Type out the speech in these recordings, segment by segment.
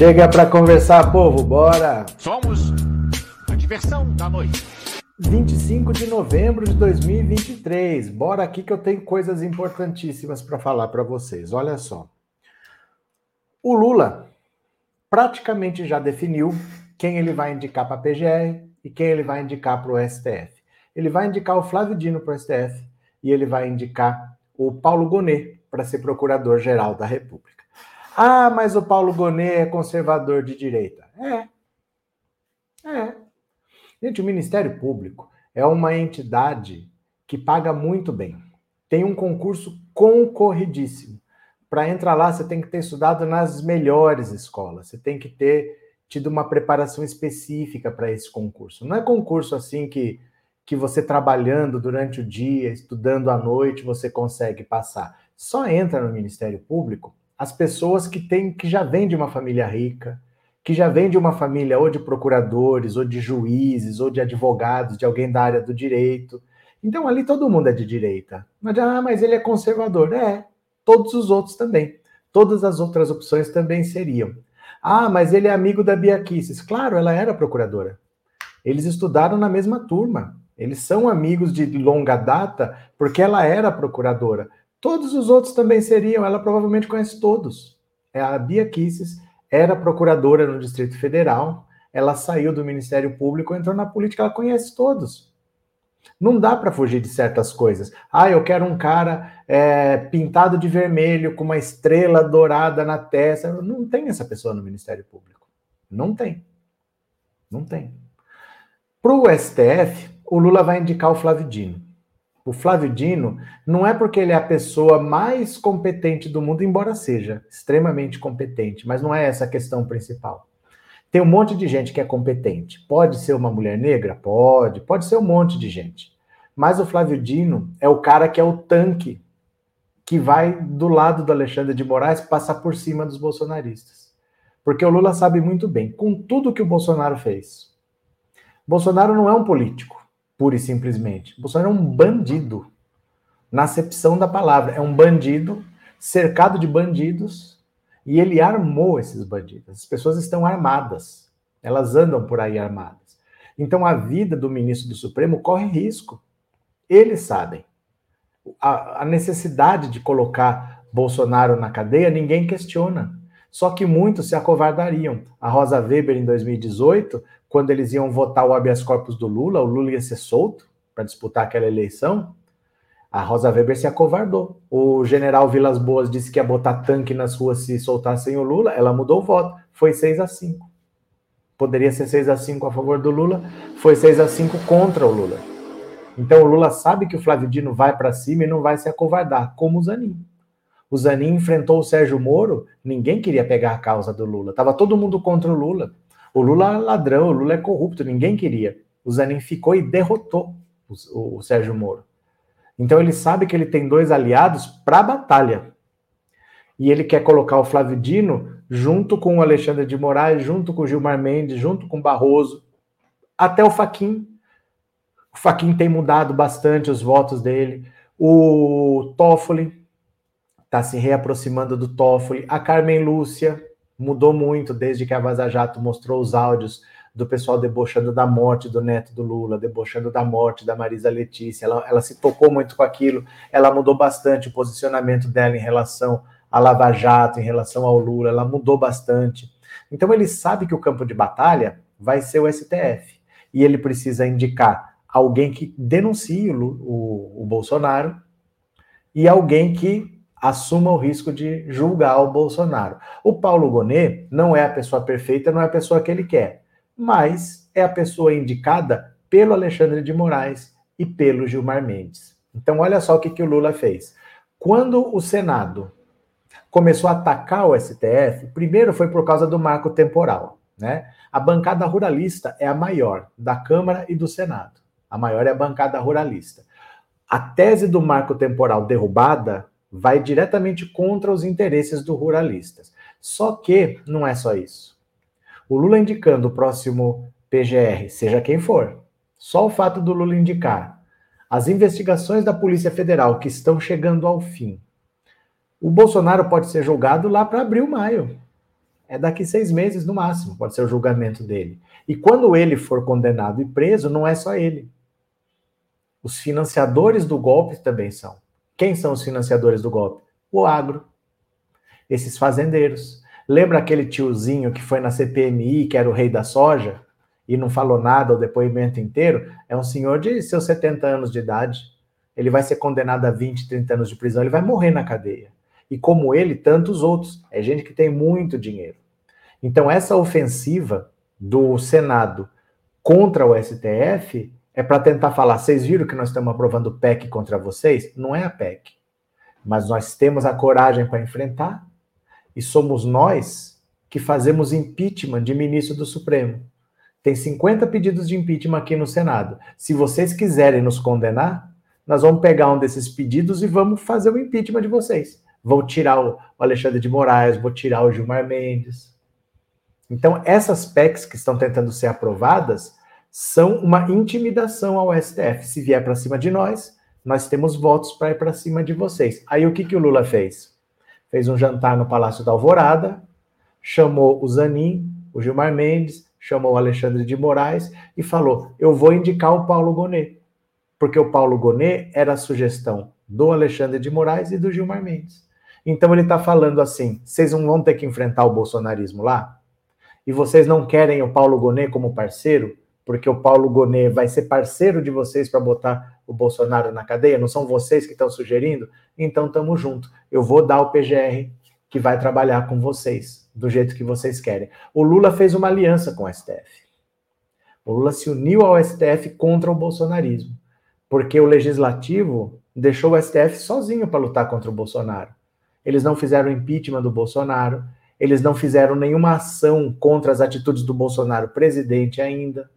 Chega para conversar, povo, bora! Somos a diversão da noite. 25 de novembro de 2023. Bora aqui que eu tenho coisas importantíssimas para falar para vocês. Olha só. O Lula praticamente já definiu quem ele vai indicar para a PGR e quem ele vai indicar para o STF. Ele vai indicar o Flávio Dino para o STF e ele vai indicar o Paulo Gonet para ser procurador-geral da República. Ah, mas o Paulo Gonet é conservador de direita. É. É. Gente, o Ministério Público é uma entidade que paga muito bem. Tem um concurso concorridíssimo. Para entrar lá, você tem que ter estudado nas melhores escolas. Você tem que ter tido uma preparação específica para esse concurso. Não é concurso assim que, que você trabalhando durante o dia, estudando à noite, você consegue passar só entra no Ministério Público as pessoas que têm que já vêm de uma família rica, que já vêm de uma família ou de procuradores, ou de juízes, ou de advogados, de alguém da área do direito. Então ali todo mundo é de direita. Mas, ah, mas ele é conservador. É, todos os outros também. Todas as outras opções também seriam. Ah, mas ele é amigo da Bia Kicis. Claro, ela era procuradora. Eles estudaram na mesma turma. Eles são amigos de longa data porque ela era procuradora. Todos os outros também seriam, ela provavelmente conhece todos. É, a Bia Kisses era procuradora no Distrito Federal, ela saiu do Ministério Público, entrou na política, ela conhece todos. Não dá para fugir de certas coisas. Ah, eu quero um cara é, pintado de vermelho, com uma estrela dourada na testa. Não tem essa pessoa no Ministério Público. Não tem. Não tem. Para o STF, o Lula vai indicar o Flávio Dino. O Flávio Dino não é porque ele é a pessoa mais competente do mundo, embora seja extremamente competente, mas não é essa a questão principal. Tem um monte de gente que é competente. Pode ser uma mulher negra? Pode. Pode ser um monte de gente. Mas o Flávio Dino é o cara que é o tanque que vai do lado do Alexandre de Moraes passar por cima dos bolsonaristas. Porque o Lula sabe muito bem, com tudo que o Bolsonaro fez. Bolsonaro não é um político pura e simplesmente. Bolsonaro é um bandido, na acepção da palavra. É um bandido cercado de bandidos e ele armou esses bandidos. As pessoas estão armadas, elas andam por aí armadas. Então a vida do ministro do Supremo corre risco. Eles sabem. A, a necessidade de colocar Bolsonaro na cadeia, ninguém questiona. Só que muitos se acovardariam. A Rosa Weber, em 2018, quando eles iam votar o habeas corpus do Lula, o Lula ia ser solto para disputar aquela eleição, a Rosa Weber se acovardou. O general Vilas Boas disse que ia botar tanque nas ruas se soltassem o Lula, ela mudou o voto. Foi 6 a 5. Poderia ser 6 a 5 a favor do Lula, foi 6 a 5 contra o Lula. Então o Lula sabe que o Flávio Dino vai para cima e não vai se acovardar, como o Zanin. O Zanin enfrentou o Sérgio Moro, ninguém queria pegar a causa do Lula. Tava todo mundo contra o Lula. O Lula é ladrão, o Lula é corrupto, ninguém queria. O Zanin ficou e derrotou o, o, Sérgio Moro. Então ele sabe que ele tem dois aliados para a batalha. E ele quer colocar o Flávio Dino junto com o Alexandre de Moraes, junto com o Gilmar Mendes, junto com o Barroso, até o Faquin. O Faquin tem mudado bastante os votos dele. O Toffoli está se reaproximando do Toffoli. A Carmen Lúcia, mudou muito desde que a Vaza Jato mostrou os áudios do pessoal debochando da morte do neto do Lula, debochando da morte da Marisa Letícia. Ela, ela se tocou muito com aquilo, ela mudou bastante o posicionamento dela em relação à Lava Jato, em relação ao Lula, ela mudou bastante. Então ele sabe que o campo de batalha vai ser o STF. E ele precisa indicar alguém que denuncie o, o, o Bolsonaro e alguém que assuma o risco de julgar o Bolsonaro. O Paulo Gonet não é a pessoa perfeita, não é a pessoa que ele quer, mas é a pessoa indicada pelo Alexandre de Moraes e pelo Gilmar Mendes. Então, olha só o que, que o Lula fez. Quando o Senado começou a atacar o STF, primeiro foi por causa do marco temporal. Né? A bancada ruralista é a maior da Câmara e do Senado. A maior é a bancada ruralista. A tese do marco temporal derrubada vai diretamente contra os interesses dos ruralistas. Só que não é só isso. O Lula indicando o próximo PGR, seja quem for, só o fato do Lula indicar as investigações da Polícia Federal que estão chegando ao fim, O Bolsonaro pode ser julgado lá para abril, maio. É daqui seis meses no máximo, pode ser o julgamento dele. E quando ele for condenado e preso, não é só ele. Os financiadores do golpe também são. Quem são os financiadores do golpe? O agro. Esses fazendeiros. Lembra aquele tiozinho que foi na CPMI, que era o rei da soja, e não falou nada o depoimento inteiro? É um senhor de seus 70 anos de idade. Ele vai ser condenado a 20, 30 anos de prisão, ele vai morrer na cadeia. E como ele, tantos outros. É gente que tem muito dinheiro. Então, essa ofensiva do Senado contra o STF é para tentar falar: vocês viram que nós estamos aprovando PEC contra vocês? Não é a PEC. Mas nós temos a coragem para enfrentar e somos nós que fazemos impeachment de ministro do Supremo. Tem 50 pedidos de impeachment aqui no Senado. Se vocês quiserem nos condenar, nós vamos pegar um desses pedidos e vamos fazer o impeachment de vocês. Vou tirar o Alexandre de Moraes, vou tirar o Gilmar Mendes. Então, essas PECs que estão tentando ser aprovadas são uma intimidação ao STF. Se vier para cima de nós, nós temos votos para ir para cima de vocês. Aí o que, que o Lula fez? Fez um jantar no Palácio da Alvorada, chamou o Zanin, o Gilmar Mendes, chamou o Alexandre de Moraes e falou: Eu vou indicar o Paulo Gonet. Porque o Paulo Gonet era a sugestão do Alexandre de Moraes e do Gilmar Mendes. Então ele está falando assim: vocês não vão ter que enfrentar o bolsonarismo lá? E vocês não querem o Paulo Gonet como parceiro? Porque o Paulo Gonet vai ser parceiro de vocês para botar o Bolsonaro na cadeia? Não são vocês que estão sugerindo? Então estamos juntos. Eu vou dar o PGR que vai trabalhar com vocês, do jeito que vocês querem. O Lula fez uma aliança com o STF. O Lula se uniu ao STF contra o bolsonarismo, porque o legislativo deixou o STF sozinho para lutar contra o Bolsonaro. Eles não fizeram impeachment do Bolsonaro, eles não fizeram nenhuma ação contra as atitudes do Bolsonaro presidente ainda.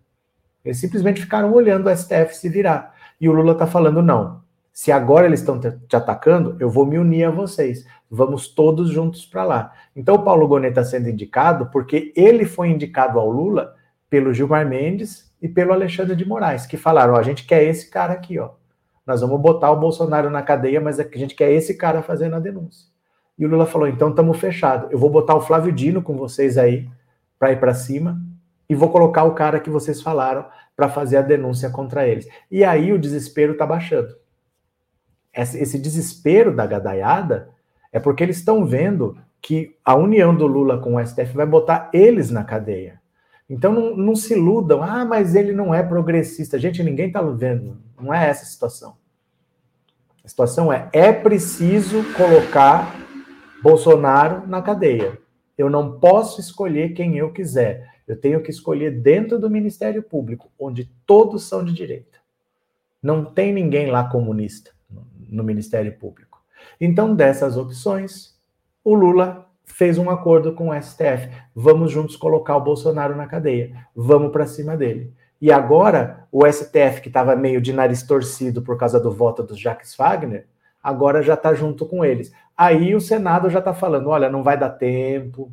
Eles simplesmente ficaram olhando o STF se virar. E o Lula está falando: não. Se agora eles estão te atacando, eu vou me unir a vocês. Vamos todos juntos para lá. Então o Paulo Gonet está sendo indicado porque ele foi indicado ao Lula pelo Gilmar Mendes e pelo Alexandre de Moraes, que falaram: a gente quer esse cara aqui, ó. Nós vamos botar o Bolsonaro na cadeia, mas a gente quer esse cara fazendo a denúncia. E o Lula falou: então estamos fechados. Eu vou botar o Flávio Dino com vocês aí para ir para cima e vou colocar o cara que vocês falaram para fazer a denúncia contra eles. E aí o desespero está baixando. Esse desespero da gadaiada é porque eles estão vendo que a união do Lula com o STF vai botar eles na cadeia. Então não, não se iludam, ah, mas ele não é progressista. Gente, ninguém está vendo, não é essa a situação. A situação é: é preciso colocar Bolsonaro na cadeia. Eu não posso escolher quem eu quiser. Eu tenho que escolher dentro do Ministério Público, onde todos são de direita. Não tem ninguém lá comunista no Ministério Público. Então, dessas opções, o Lula fez um acordo com o STF. Vamos juntos colocar o Bolsonaro na cadeia. Vamos para cima dele. E agora, o STF, que estava meio de nariz torcido por causa do voto do Jacques Wagner, agora já está junto com eles. Aí o Senado já está falando: olha, não vai dar tempo,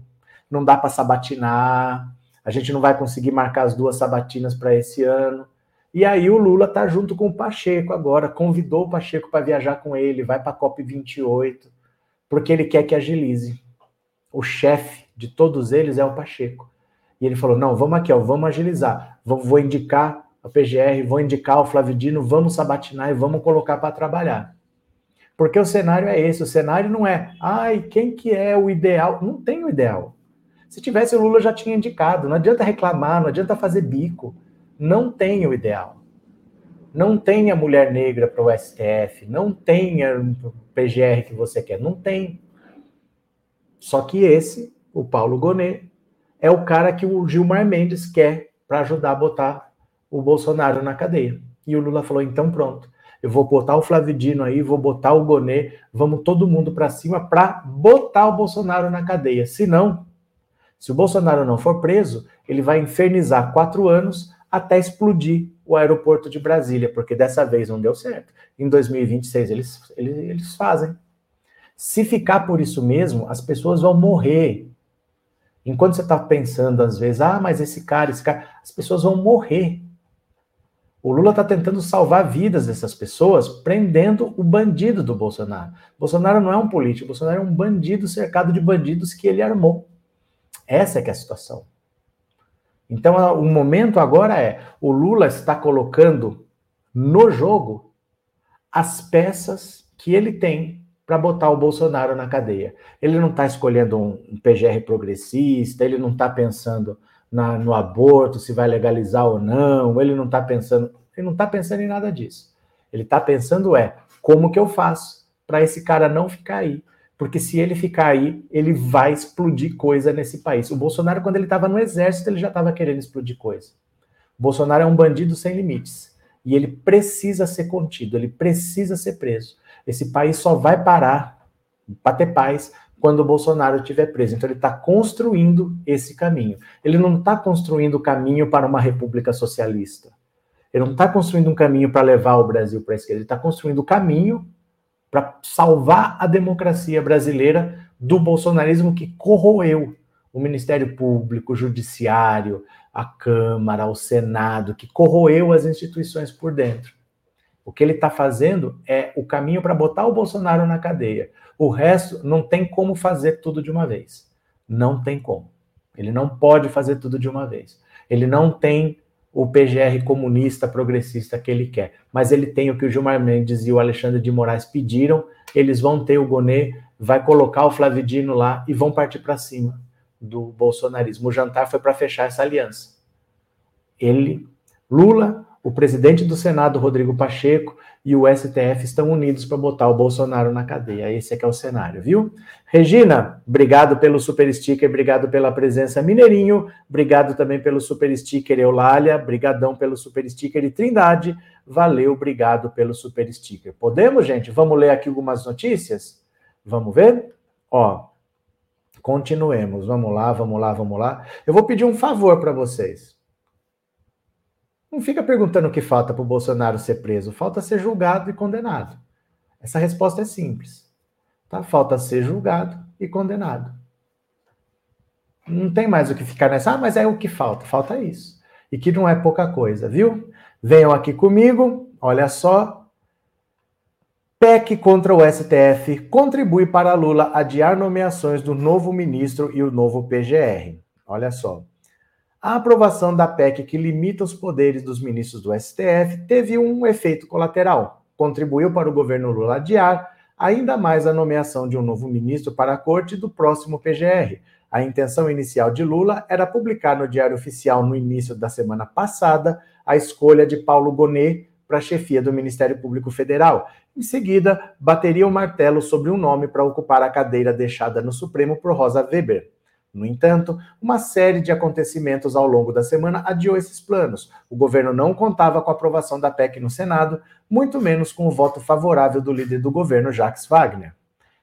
não dá para sabatinar, a gente não vai conseguir marcar as duas sabatinas para esse ano. E aí o Lula tá junto com o Pacheco agora, convidou o Pacheco para viajar com ele, vai para a COP 28, porque ele quer que agilize. O chefe de todos eles é o Pacheco. E ele falou: "Não, vamos aqui, ó, vamos agilizar. Vou, vou indicar a PGR, vou indicar o Flavidino, vamos sabatinar e vamos colocar para trabalhar". Porque o cenário é esse, o cenário não é, ai, quem que é o ideal? Não tem o ideal. Se tivesse, o Lula já tinha indicado. Não adianta reclamar, não adianta fazer bico. Não tem o ideal. Não tem a mulher negra para o STF. Não tem o PGR que você quer. Não tem. Só que esse, o Paulo Gonet, é o cara que o Gilmar Mendes quer para ajudar a botar o Bolsonaro na cadeia. E o Lula falou: então pronto, eu vou botar o Flavidino aí, vou botar o Gonet, vamos todo mundo para cima para botar o Bolsonaro na cadeia. Se não, se o Bolsonaro não for preso, ele vai infernizar quatro anos até explodir o aeroporto de Brasília, porque dessa vez não deu certo. Em 2026 eles, eles, eles fazem. Se ficar por isso mesmo, as pessoas vão morrer. Enquanto você está pensando, às vezes, ah, mas esse cara, esse cara, as pessoas vão morrer. O Lula está tentando salvar vidas dessas pessoas, prendendo o bandido do Bolsonaro. Bolsonaro não é um político, Bolsonaro é um bandido cercado de bandidos que ele armou. Essa é que é a situação. Então, o momento agora é: o Lula está colocando no jogo as peças que ele tem para botar o Bolsonaro na cadeia. Ele não está escolhendo um PGR progressista, ele não está pensando na, no aborto, se vai legalizar ou não, ele não está pensando, ele não está pensando em nada disso. Ele está pensando é como que eu faço para esse cara não ficar aí. Porque se ele ficar aí, ele vai explodir coisa nesse país. O Bolsonaro, quando ele estava no exército, ele já estava querendo explodir coisa. O Bolsonaro é um bandido sem limites. E ele precisa ser contido, ele precisa ser preso. Esse país só vai parar para ter paz quando o Bolsonaro estiver preso. Então, ele está construindo esse caminho. Ele não está construindo o caminho para uma república socialista. Ele não está construindo um caminho para levar o Brasil para a esquerda. Ele está construindo o caminho para salvar a democracia brasileira do bolsonarismo que corroeu o Ministério Público, o Judiciário, a Câmara, o Senado, que corroeu as instituições por dentro. O que ele está fazendo é o caminho para botar o Bolsonaro na cadeia. O resto não tem como fazer tudo de uma vez. Não tem como. Ele não pode fazer tudo de uma vez. Ele não tem o PGR comunista progressista que ele quer, mas ele tem o que o Gilmar Mendes e o Alexandre de Moraes pediram. Eles vão ter o Gonê, vai colocar o Flavidino lá e vão partir para cima do bolsonarismo. O jantar foi para fechar essa aliança. Ele, Lula, o presidente do Senado, Rodrigo Pacheco, e o STF estão unidos para botar o Bolsonaro na cadeia. Esse é que é o cenário, viu? Regina, obrigado pelo super sticker, obrigado pela presença Mineirinho, obrigado também pelo super sticker Eulália, brigadão pelo super sticker e Trindade, valeu, obrigado pelo super sticker. Podemos, gente? Vamos ler aqui algumas notícias? Vamos ver? Ó, continuemos. Vamos lá, vamos lá, vamos lá. Eu vou pedir um favor para vocês. Não fica perguntando o que falta para o Bolsonaro ser preso. Falta ser julgado e condenado. Essa resposta é simples. Tá? Falta ser julgado e condenado. Não tem mais o que ficar nessa. Ah, mas é o que falta. Falta isso. E que não é pouca coisa, viu? Venham aqui comigo. Olha só. PEC contra o STF contribui para Lula adiar nomeações do novo ministro e o novo PGR. Olha só. A aprovação da PEC que limita os poderes dos ministros do STF teve um efeito colateral. Contribuiu para o governo Lula adiar ainda mais a nomeação de um novo ministro para a corte do próximo PGR. A intenção inicial de Lula era publicar no Diário Oficial no início da semana passada a escolha de Paulo Gonet para chefia do Ministério Público Federal. Em seguida, bateria o martelo sobre um nome para ocupar a cadeira deixada no Supremo por Rosa Weber. No entanto, uma série de acontecimentos ao longo da semana adiou esses planos. O governo não contava com a aprovação da PEC no Senado, muito menos com o voto favorável do líder do governo, Jacques Wagner.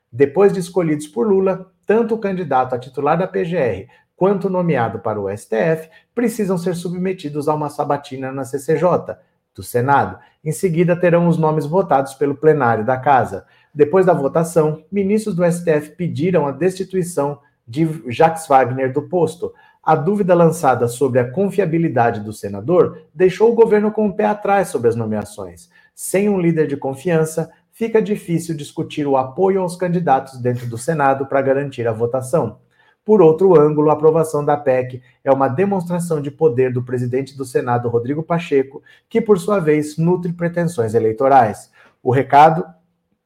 Depois de escolhidos por Lula, tanto o candidato a titular da PGR quanto o nomeado para o STF precisam ser submetidos a uma sabatina na CCJ, do Senado. Em seguida, terão os nomes votados pelo plenário da Casa. Depois da votação, ministros do STF pediram a destituição de Jacques Wagner do posto. A dúvida lançada sobre a confiabilidade do senador deixou o governo com o pé atrás sobre as nomeações. Sem um líder de confiança, fica difícil discutir o apoio aos candidatos dentro do Senado para garantir a votação. Por outro ângulo, a aprovação da PEC é uma demonstração de poder do presidente do Senado, Rodrigo Pacheco, que, por sua vez, nutre pretensões eleitorais. O recado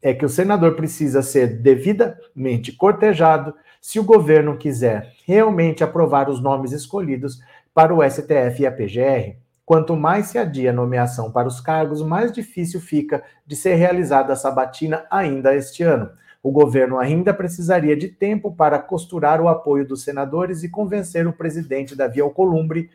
é que o senador precisa ser devidamente cortejado se o governo quiser realmente aprovar os nomes escolhidos para o STF e a PGR, quanto mais se adia a nomeação para os cargos, mais difícil fica de ser realizada a sabatina ainda este ano. O governo ainda precisaria de tempo para costurar o apoio dos senadores e convencer o presidente Davi Alcolumbre,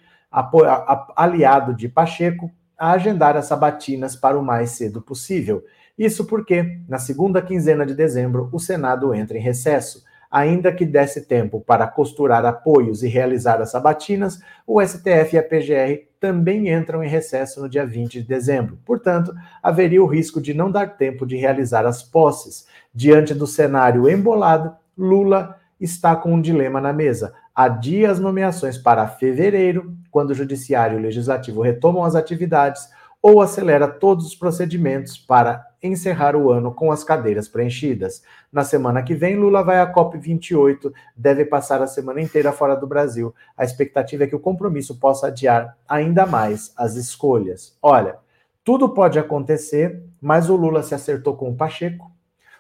aliado de Pacheco, a agendar as sabatinas para o mais cedo possível. Isso porque, na segunda quinzena de dezembro, o Senado entra em recesso. Ainda que desse tempo para costurar apoios e realizar as sabatinas, o STF e a PGR também entram em recesso no dia 20 de dezembro. Portanto, haveria o risco de não dar tempo de realizar as posses. Diante do cenário embolado, Lula está com um dilema na mesa. Adia as nomeações para fevereiro, quando o Judiciário e o Legislativo retomam as atividades, ou acelera todos os procedimentos para encerrar o ano com as cadeiras preenchidas. Na semana que vem, Lula vai à COP28, deve passar a semana inteira fora do Brasil. A expectativa é que o compromisso possa adiar ainda mais as escolhas. Olha, tudo pode acontecer, mas o Lula se acertou com o Pacheco,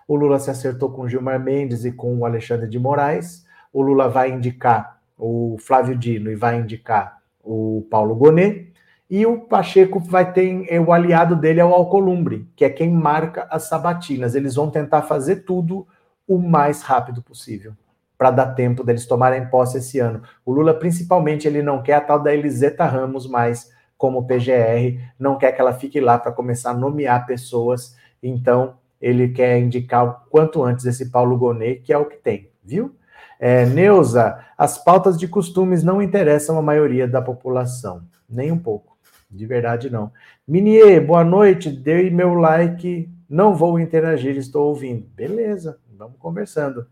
o Lula se acertou com Gilmar Mendes e com o Alexandre de Moraes, o Lula vai indicar o Flávio Dino e vai indicar o Paulo Gonet, e o Pacheco vai ter o aliado dele é o Alcolumbre, que é quem marca as sabatinas. Eles vão tentar fazer tudo o mais rápido possível, para dar tempo deles tomarem posse esse ano. O Lula, principalmente, ele não quer a tal da Eliseta Ramos mais como PGR, não quer que ela fique lá para começar a nomear pessoas. Então, ele quer indicar o quanto antes esse Paulo Gonet, que é o que tem, viu? É, Neuza, as pautas de costumes não interessam a maioria da população, nem um pouco. De verdade, não. Minier, boa noite. Dei meu like. Não vou interagir, estou ouvindo. Beleza, vamos conversando.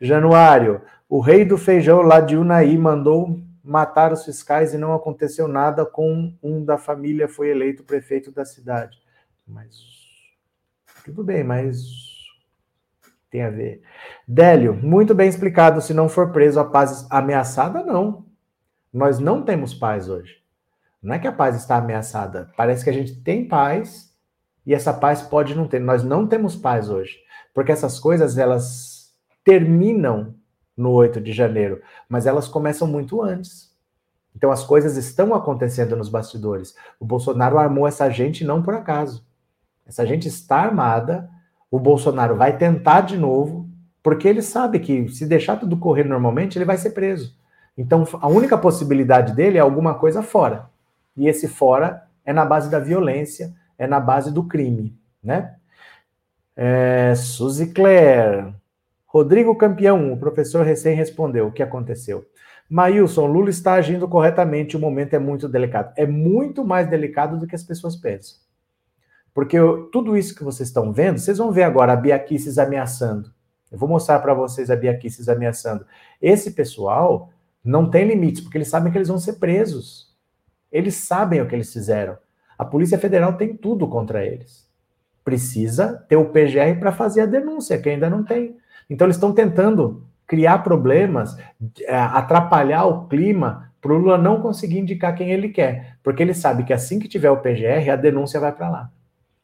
Januário, o rei do feijão lá de Unai mandou matar os fiscais e não aconteceu nada com um da família foi eleito prefeito da cidade. Mas tudo bem, mas tem a ver. Délio, muito bem explicado. Se não for preso, a paz ameaçada, não. Nós não temos paz hoje. Não é que a paz está ameaçada. Parece que a gente tem paz e essa paz pode não ter. Nós não temos paz hoje. Porque essas coisas, elas terminam no 8 de janeiro, mas elas começam muito antes. Então as coisas estão acontecendo nos bastidores. O Bolsonaro armou essa gente não por acaso. Essa gente está armada. O Bolsonaro vai tentar de novo, porque ele sabe que se deixar tudo correr normalmente, ele vai ser preso. Então a única possibilidade dele é alguma coisa fora e esse fora é na base da violência, é na base do crime, né? É, Suzy Claire, Rodrigo Campeão, o professor recém respondeu o que aconteceu. Maílson, Lula está agindo corretamente, o momento é muito delicado. É muito mais delicado do que as pessoas pensam. Porque eu, tudo isso que vocês estão vendo, vocês vão ver agora a Bia ameaçando. Eu vou mostrar para vocês a Bia ameaçando. Esse pessoal não tem limites, porque eles sabem que eles vão ser presos. Eles sabem o que eles fizeram. A Polícia Federal tem tudo contra eles. Precisa ter o PGR para fazer a denúncia, que ainda não tem. Então, eles estão tentando criar problemas, é, atrapalhar o clima para o Lula não conseguir indicar quem ele quer. Porque ele sabe que assim que tiver o PGR, a denúncia vai para lá.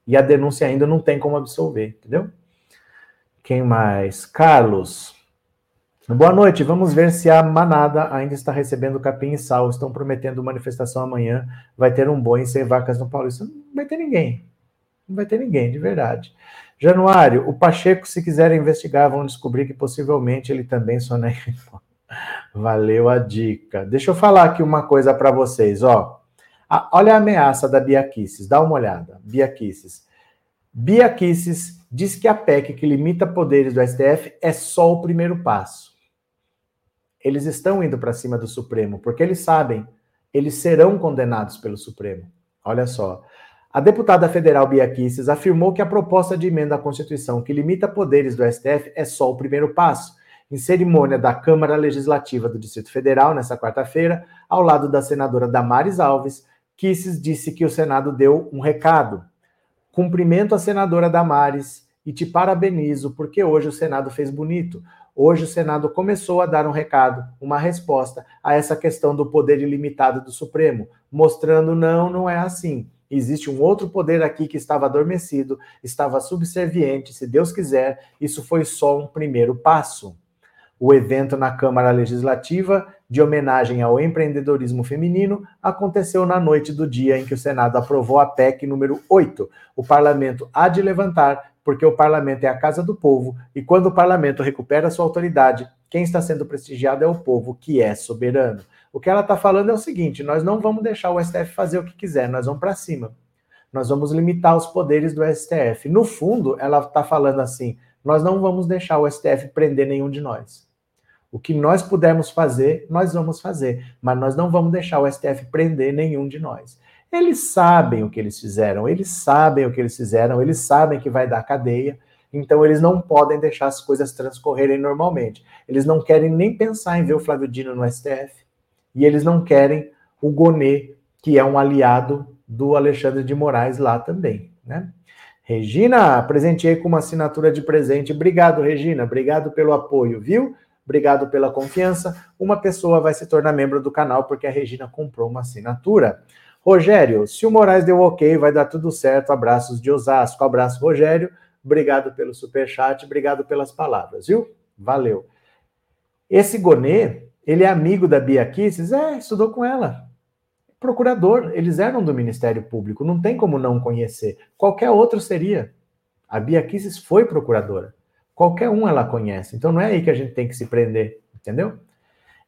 E a denúncia ainda não tem como absolver, entendeu? Quem mais? Carlos. Boa noite. Vamos ver se a manada ainda está recebendo capim e sal. Estão prometendo manifestação amanhã. Vai ter um boi sem vacas no Paulista. Não vai ter ninguém. Não vai ter ninguém, de verdade. Januário, o Pacheco, se quiserem investigar, vão descobrir que possivelmente ele também sonega. Valeu a dica. Deixa eu falar aqui uma coisa para vocês, ó. olha a ameaça da Bia Kicis, dá uma olhada. Bia Kicis. Bia Kicis diz que a PEC que limita poderes do STF é só o primeiro passo eles estão indo para cima do Supremo, porque eles sabem, eles serão condenados pelo Supremo. Olha só. A deputada federal Bia Kicis afirmou que a proposta de emenda à Constituição que limita poderes do STF é só o primeiro passo. Em cerimônia da Câmara Legislativa do Distrito Federal, nesta quarta-feira, ao lado da senadora Damares Alves, Kicis disse que o Senado deu um recado. Cumprimento a senadora Damares e te parabenizo porque hoje o Senado fez bonito. Hoje o Senado começou a dar um recado, uma resposta a essa questão do poder ilimitado do Supremo, mostrando não, não é assim. Existe um outro poder aqui que estava adormecido, estava subserviente, se Deus quiser, isso foi só um primeiro passo. O evento na Câmara Legislativa, de homenagem ao empreendedorismo feminino, aconteceu na noite do dia em que o Senado aprovou a PEC número 8. O parlamento há de levantar porque o parlamento é a casa do povo, e quando o parlamento recupera sua autoridade, quem está sendo prestigiado é o povo, que é soberano. O que ela está falando é o seguinte: nós não vamos deixar o STF fazer o que quiser, nós vamos para cima. Nós vamos limitar os poderes do STF. No fundo, ela está falando assim: nós não vamos deixar o STF prender nenhum de nós. O que nós pudermos fazer, nós vamos fazer, mas nós não vamos deixar o STF prender nenhum de nós. Eles sabem o que eles fizeram, eles sabem o que eles fizeram, eles sabem que vai dar cadeia, então eles não podem deixar as coisas transcorrerem normalmente. Eles não querem nem pensar em ver o Flávio Dino no STF, e eles não querem o Gonê, que é um aliado do Alexandre de Moraes lá também, né? Regina, presenteei com uma assinatura de presente. Obrigado, Regina. Obrigado pelo apoio, viu? Obrigado pela confiança. Uma pessoa vai se tornar membro do canal porque a Regina comprou uma assinatura. Rogério, se o Moraes deu ok, vai dar tudo certo. Abraços de Osasco. Abraço, Rogério. Obrigado pelo super chat, obrigado pelas palavras, viu? Valeu. Esse Gonê, ele é amigo da Bia Kisses? É, estudou com ela procurador, eles eram do Ministério Público, não tem como não conhecer. Qualquer outro seria. A Bia Kicis foi procuradora. Qualquer um ela conhece. Então não é aí que a gente tem que se prender, entendeu?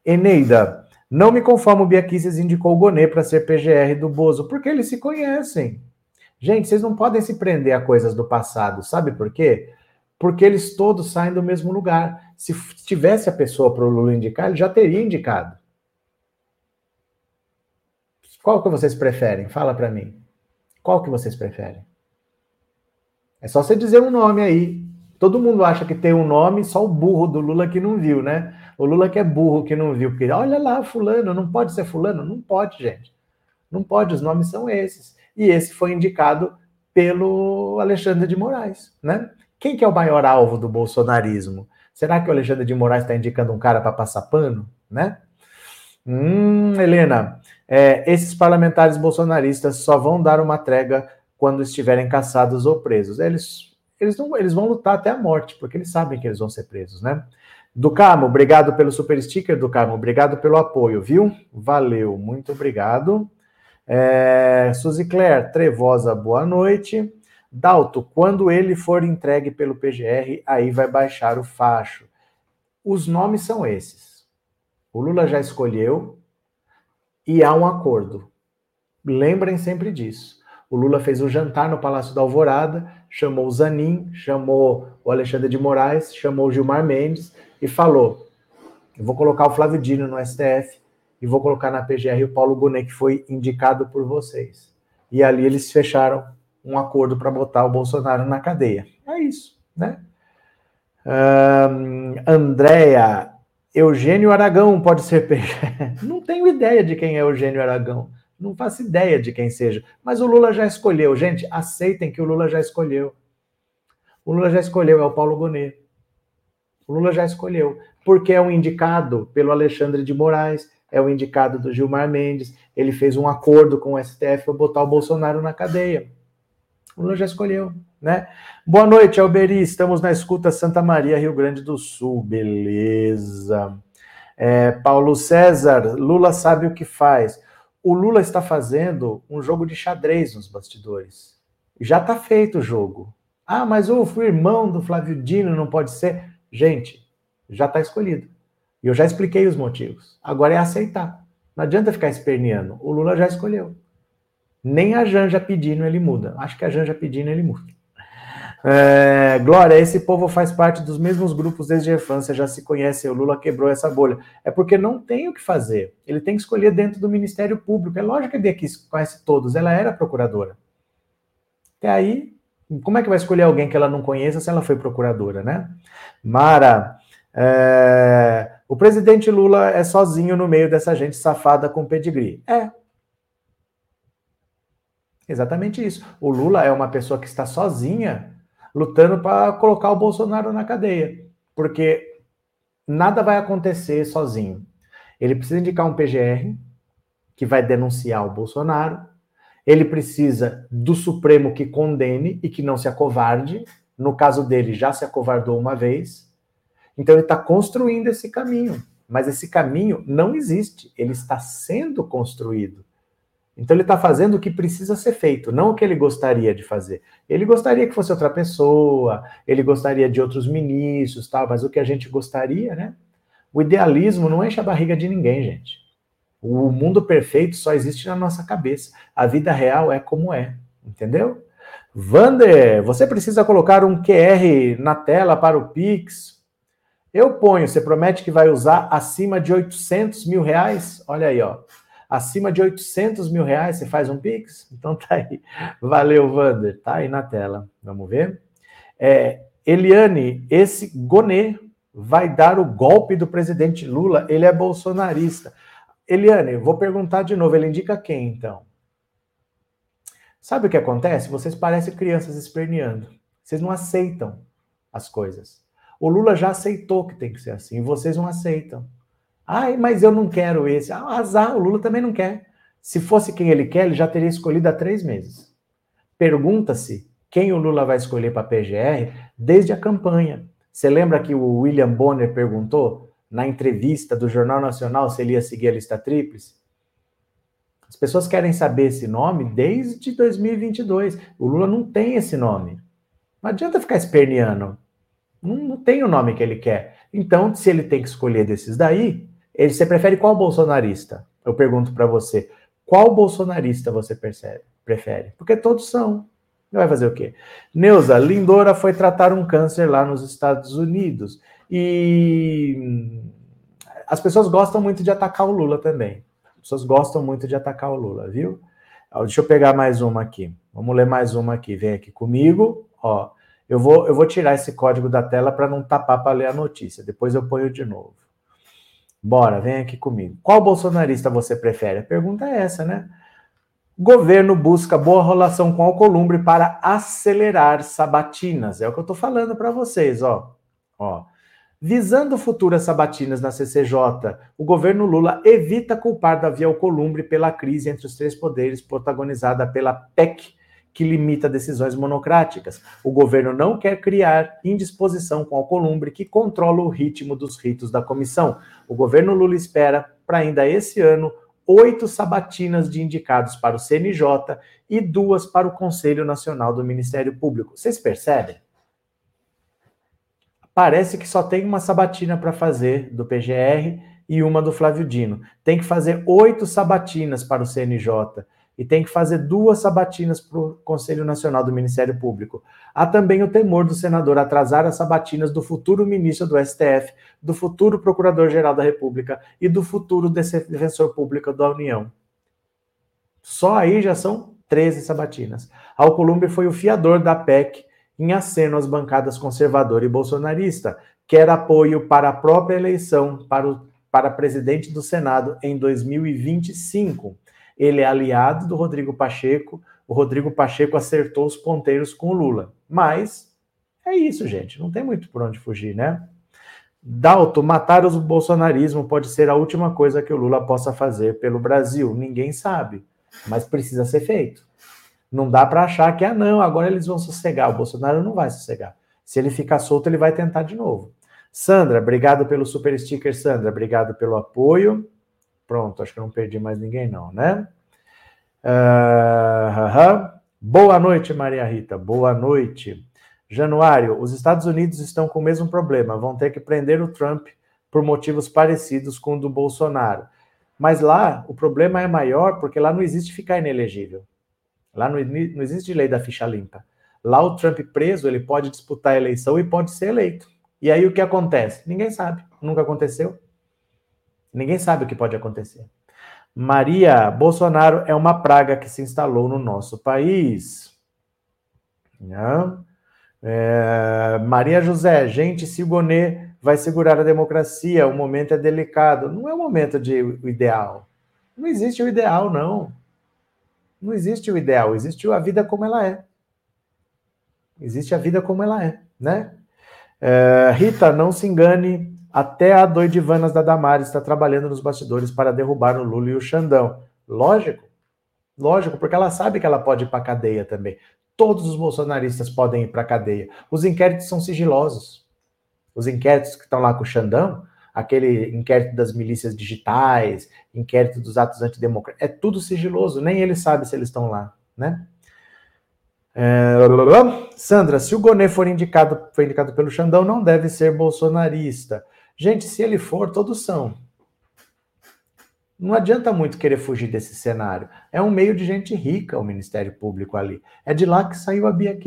Eneida, não me conformo, Bia Kicis indicou o Gonê para ser PGR do Bozo, porque eles se conhecem. Gente, vocês não podem se prender a coisas do passado, sabe por quê? Porque eles todos saem do mesmo lugar. Se tivesse a pessoa para o Lula indicar, ele já teria indicado. Qual que vocês preferem? Fala para mim. Qual que vocês preferem? É só você dizer um nome aí. Todo mundo acha que tem um nome, só o burro do Lula que não viu, né? O Lula que é burro que não viu, porque olha lá, fulano, não pode ser fulano? Não pode, gente. Não pode, os nomes são esses. E esse foi indicado pelo Alexandre de Moraes, né? Quem que é o maior alvo do bolsonarismo? Será que o Alexandre de Moraes está indicando um cara para passar pano, né? Hum, Helena, é, esses parlamentares bolsonaristas só vão dar uma trégua quando estiverem caçados ou presos. Eles, eles, não, eles vão lutar até a morte, porque eles sabem que eles vão ser presos, né? Do Carmo, obrigado pelo super sticker, do Carmo, obrigado pelo apoio, viu? Valeu, muito obrigado. É, Suzy Claire, Trevosa, boa noite. Dalto, quando ele for entregue pelo PGR, aí vai baixar o facho. Os nomes são esses. O Lula já escolheu, e há um acordo. Lembrem sempre disso. O Lula fez um jantar no Palácio da Alvorada, chamou o Zanin, chamou o Alexandre de Moraes, chamou o Gilmar Mendes e falou: Eu vou colocar o Flávio Dino no STF e vou colocar na PGR o Paulo Bonet, que foi indicado por vocês. E ali eles fecharam um acordo para botar o Bolsonaro na cadeia. É isso, né? Um, Andréia, Eugênio Aragão pode ser PG. Não tenho ideia de quem é Eugênio Aragão. Não faço ideia de quem seja. Mas o Lula já escolheu. Gente, aceitem que o Lula já escolheu. O Lula já escolheu, é o Paulo Gonet. O Lula já escolheu. Porque é um indicado pelo Alexandre de Moraes, é o indicado do Gilmar Mendes. Ele fez um acordo com o STF para botar o Bolsonaro na cadeia. O Lula já escolheu, né? Boa noite, Alberi. Estamos na escuta Santa Maria, Rio Grande do Sul. Beleza. É, Paulo César, Lula sabe o que faz. O Lula está fazendo um jogo de xadrez nos bastidores. Já está feito o jogo. Ah, mas o irmão do Flávio Dino não pode ser. Gente, já está escolhido. E eu já expliquei os motivos. Agora é aceitar. Não adianta ficar esperneando. O Lula já escolheu. Nem a Janja pedindo ele muda. Acho que a Janja pedindo ele muda. É, Glória, esse povo faz parte dos mesmos grupos desde a infância, já se conhece. O Lula quebrou essa bolha. É porque não tem o que fazer. Ele tem que escolher dentro do Ministério Público. É lógico que a Bia conhece todos. Ela era procuradora. Até aí, como é que vai escolher alguém que ela não conheça se ela foi procuradora, né? Mara, é, o presidente Lula é sozinho no meio dessa gente safada com pedigree. É, Exatamente isso. O Lula é uma pessoa que está sozinha lutando para colocar o Bolsonaro na cadeia, porque nada vai acontecer sozinho. Ele precisa indicar um PGR que vai denunciar o Bolsonaro. Ele precisa do Supremo que condene e que não se acovarde. No caso dele, já se acovardou uma vez. Então, ele está construindo esse caminho. Mas esse caminho não existe. Ele está sendo construído. Então ele está fazendo o que precisa ser feito, não o que ele gostaria de fazer. Ele gostaria que fosse outra pessoa, ele gostaria de outros ministros, tal, mas o que a gente gostaria, né? O idealismo não enche a barriga de ninguém, gente. O mundo perfeito só existe na nossa cabeça. A vida real é como é, entendeu? Vander, você precisa colocar um QR na tela para o Pix. Eu ponho, você promete que vai usar acima de 800 mil reais? Olha aí, ó. Acima de 800 mil reais, você faz um Pix? Então tá aí. Valeu, Vander. Tá aí na tela. Vamos ver. É, Eliane, esse Gonê vai dar o golpe do presidente Lula. Ele é bolsonarista. Eliane, vou perguntar de novo. Ele indica quem, então? Sabe o que acontece? Vocês parecem crianças esperneando. Vocês não aceitam as coisas. O Lula já aceitou que tem que ser assim, vocês não aceitam. Ai, mas eu não quero esse. Ah, azar, o Lula também não quer. Se fosse quem ele quer, ele já teria escolhido há três meses. Pergunta-se quem o Lula vai escolher para a PGR desde a campanha. Você lembra que o William Bonner perguntou na entrevista do Jornal Nacional se ele ia seguir a lista tríplice? As pessoas querem saber esse nome desde 2022. O Lula não tem esse nome. Não adianta ficar esperneando. Não, não tem o nome que ele quer. Então, se ele tem que escolher desses daí, ele, você prefere qual bolsonarista? Eu pergunto para você. Qual bolsonarista você percebe, prefere? Porque todos são. Vai fazer o quê? Neuza, Lindora foi tratar um câncer lá nos Estados Unidos. E as pessoas gostam muito de atacar o Lula também. As pessoas gostam muito de atacar o Lula, viu? Deixa eu pegar mais uma aqui. Vamos ler mais uma aqui. Vem aqui comigo. Ó, eu vou, eu vou tirar esse código da tela para não tapar para ler a notícia. Depois eu ponho de novo. Bora, vem aqui comigo. Qual bolsonarista você prefere? A pergunta é essa, né? Governo busca boa relação com Alcolumbre para acelerar sabatinas. É o que eu estou falando para vocês, ó. ó. Visando futuras sabatinas na CCJ, o governo Lula evita culpar Davi Alcolumbre pela crise entre os três poderes protagonizada pela PEC, que limita decisões monocráticas. O governo não quer criar indisposição com Alcolumbre, que controla o ritmo dos ritos da comissão. O governo Lula espera, para ainda esse ano, oito sabatinas de indicados para o CNJ e duas para o Conselho Nacional do Ministério Público. Vocês percebem? Parece que só tem uma sabatina para fazer do PGR e uma do Flávio Dino. Tem que fazer oito sabatinas para o CNJ e tem que fazer duas sabatinas para o Conselho Nacional do Ministério Público. Há também o temor do senador atrasar as sabatinas do futuro ministro do STF, do futuro Procurador-Geral da República e do futuro Defensor Público da União. Só aí já são 13 sabatinas. Alcolumbre foi o fiador da PEC em aceno às bancadas conservadora e bolsonarista, quer apoio para a própria eleição para, o, para presidente do Senado em 2025 ele é aliado do Rodrigo Pacheco. O Rodrigo Pacheco acertou os ponteiros com o Lula. Mas é isso, gente. Não tem muito por onde fugir, né? Dalto, matar o bolsonarismo pode ser a última coisa que o Lula possa fazer pelo Brasil. Ninguém sabe, mas precisa ser feito. Não dá para achar que, ah, não, agora eles vão sossegar. O Bolsonaro não vai sossegar. Se ele ficar solto, ele vai tentar de novo. Sandra, obrigado pelo super sticker, Sandra. Obrigado pelo apoio. Pronto, acho que não perdi mais ninguém, não, né? Uh, uh, uh. Boa noite, Maria Rita. Boa noite. Januário, os Estados Unidos estão com o mesmo problema. Vão ter que prender o Trump por motivos parecidos com o do Bolsonaro. Mas lá o problema é maior porque lá não existe ficar inelegível. Lá não, não existe lei da ficha limpa. Lá o Trump preso, ele pode disputar a eleição e pode ser eleito. E aí o que acontece? Ninguém sabe. Nunca aconteceu. Ninguém sabe o que pode acontecer. Maria, Bolsonaro é uma praga que se instalou no nosso país. É, Maria José, gente, se o Gonê vai segurar a democracia, o momento é delicado. Não é o momento de o ideal. Não existe o ideal, não. Não existe o ideal, existe a vida como ela é. Existe a vida como ela é, né? É, Rita, não se engane, até a doidivanas da Damares está trabalhando nos bastidores para derrubar o Lula e o Xandão. Lógico, lógico, porque ela sabe que ela pode ir para cadeia também. Todos os bolsonaristas podem ir para cadeia. Os inquéritos são sigilosos. Os inquéritos que estão lá com o Xandão, aquele inquérito das milícias digitais, inquérito dos atos antidemocráticos, é tudo sigiloso, nem ele sabe se eles estão lá, né? É... Sandra, se o Gonê for indicado, foi indicado pelo Xandão, não deve ser bolsonarista. Gente, se ele for, todos são. Não adianta muito querer fugir desse cenário. É um meio de gente rica o Ministério Público ali. É de lá que saiu a Bia.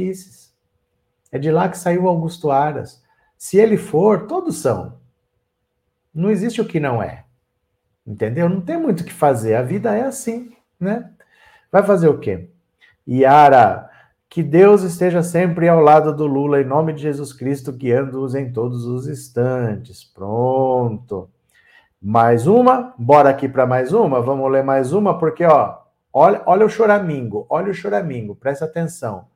É de lá que saiu Augusto Aras. Se ele for, todos são. Não existe o que não é. Entendeu? Não tem muito o que fazer. A vida é assim, né? Vai fazer o quê? Yara, que Deus esteja sempre ao lado do Lula, em nome de Jesus Cristo, guiando-os em todos os instantes. Pronto. Mais uma? Bora aqui para mais uma? Vamos ler mais uma, porque, ó, Olha, olha o choramingo, olha o choramingo, presta atenção.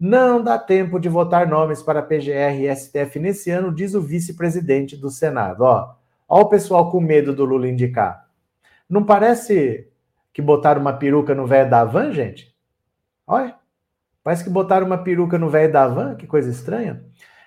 Não dá tempo de votar nomes para PGR e STF nesse ano, diz o vice-presidente do Senado. Ó, ó o pessoal com medo do Lula indicar. Não parece que botaram uma peruca no velho da van, gente? Olha, parece que botaram uma peruca no velho da van, que coisa estranha.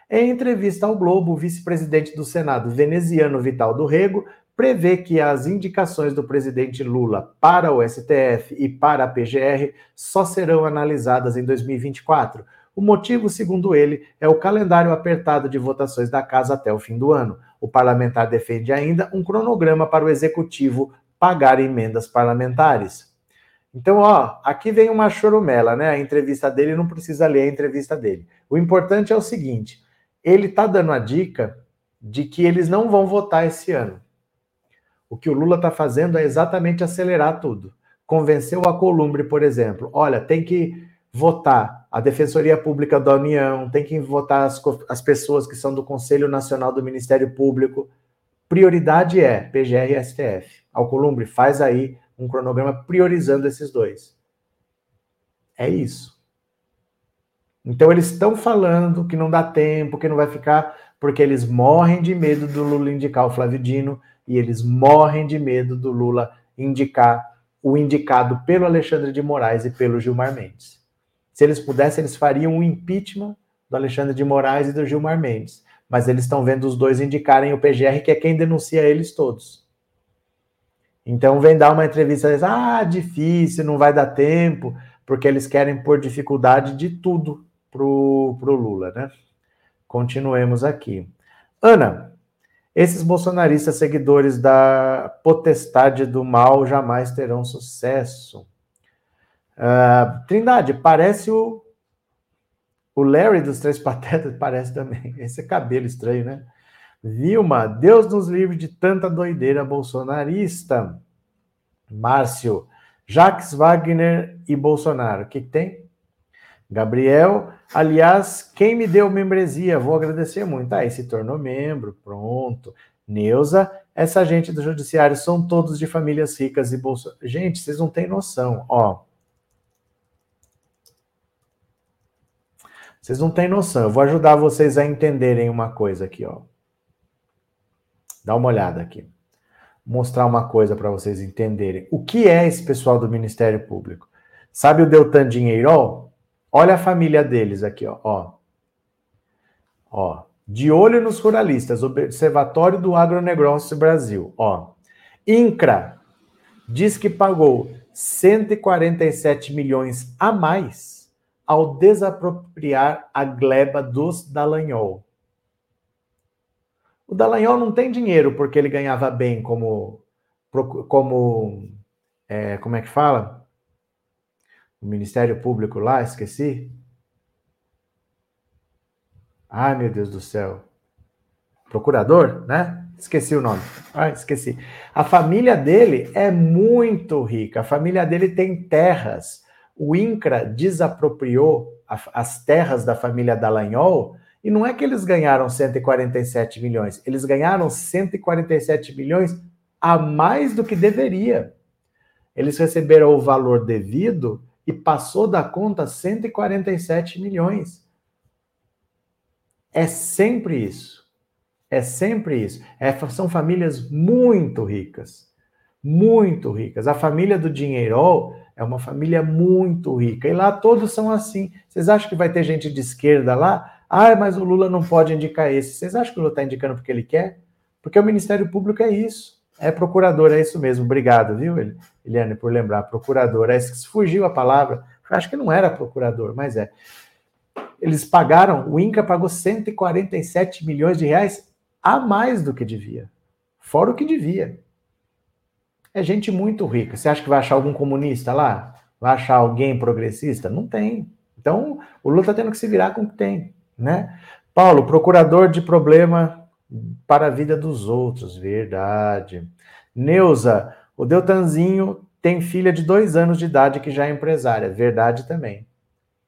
Em entrevista ao Globo, o vice-presidente do Senado, veneziano Vital do Rego, prevê que as indicações do presidente Lula para o STF e para a PGR só serão analisadas em 2024. O motivo, segundo ele, é o calendário apertado de votações da casa até o fim do ano. O parlamentar defende ainda um cronograma para o executivo pagar emendas parlamentares. Então, ó, aqui vem uma chorumela, né? A entrevista dele não precisa ler a entrevista dele. O importante é o seguinte: ele está dando a dica de que eles não vão votar esse ano. O que o Lula está fazendo é exatamente acelerar tudo. Convenceu a Columbre, por exemplo, olha, tem que votar a Defensoria Pública da União, tem que votar as, as pessoas que são do Conselho Nacional do Ministério Público. Prioridade é PGR e STF. Alcolumbre, faz aí um cronograma priorizando esses dois. É isso. Então eles estão falando que não dá tempo, que não vai ficar, porque eles morrem de medo do Lula indicar o Flávio Dino e eles morrem de medo do Lula indicar o indicado pelo Alexandre de Moraes e pelo Gilmar Mendes. Se eles pudessem, eles fariam um impeachment do Alexandre de Moraes e do Gilmar Mendes. Mas eles estão vendo os dois indicarem o PGR, que é quem denuncia eles todos. Então vem dar uma entrevista, diz, ah, difícil, não vai dar tempo, porque eles querem pôr dificuldade de tudo pro, pro Lula, né? Continuemos aqui. Ana, esses bolsonaristas seguidores da potestade do mal jamais terão sucesso. Uh, Trindade, parece o, o Larry dos Três Patetas, parece também. Esse cabelo estranho, né? Vilma, Deus nos livre de tanta doideira bolsonarista. Márcio, Jacques Wagner e Bolsonaro. O que, que tem? Gabriel, aliás, quem me deu membresia, vou agradecer muito. Aí se tornou membro, pronto. Neuza, essa gente do judiciário são todos de famílias ricas e bolsa. Gente, vocês não têm noção, ó. Vocês não têm noção. Eu vou ajudar vocês a entenderem uma coisa aqui, ó. Dá uma olhada aqui. Mostrar uma coisa para vocês entenderem. O que é esse pessoal do Ministério Público? Sabe o Deltan Dinheiro? Olha a família deles aqui, ó. ó. Ó, de olho nos ruralistas, Observatório do Agronegócio Brasil, ó. INCRA diz que pagou 147 milhões a mais ao desapropriar a gleba dos Dallagnol. O Dallagnol não tem dinheiro porque ele ganhava bem como como é, como é que fala? o Ministério Público lá, esqueci. Ai, meu Deus do céu. Procurador, né? Esqueci o nome. Ah, esqueci. A família dele é muito rica. A família dele tem terras. O INCRA desapropriou as terras da família Dallagnol e não é que eles ganharam 147 milhões, eles ganharam 147 milhões a mais do que deveria. Eles receberam o valor devido e passou da conta 147 milhões. É sempre isso. É sempre isso. É, são famílias muito ricas. Muito ricas. A família do Dinheirol é uma família muito rica. E lá todos são assim. Vocês acham que vai ter gente de esquerda lá? Ah, mas o Lula não pode indicar esse. Vocês acham que o Lula está indicando porque ele quer? Porque o Ministério Público é isso. É procurador, é isso mesmo. Obrigado, viu, Eliane, por lembrar. Procurador. É, fugiu a palavra. Acho que não era procurador, mas é. Eles pagaram, o INCA pagou 147 milhões de reais a mais do que devia. Fora o que devia. É gente muito rica. Você acha que vai achar algum comunista lá? Vai achar alguém progressista? Não tem. Então, o Lula está tendo que se virar com o que tem, né? Paulo, procurador de problema para a vida dos outros, verdade. Neuza, o Deltanzinho tem filha de dois anos de idade que já é empresária, verdade também.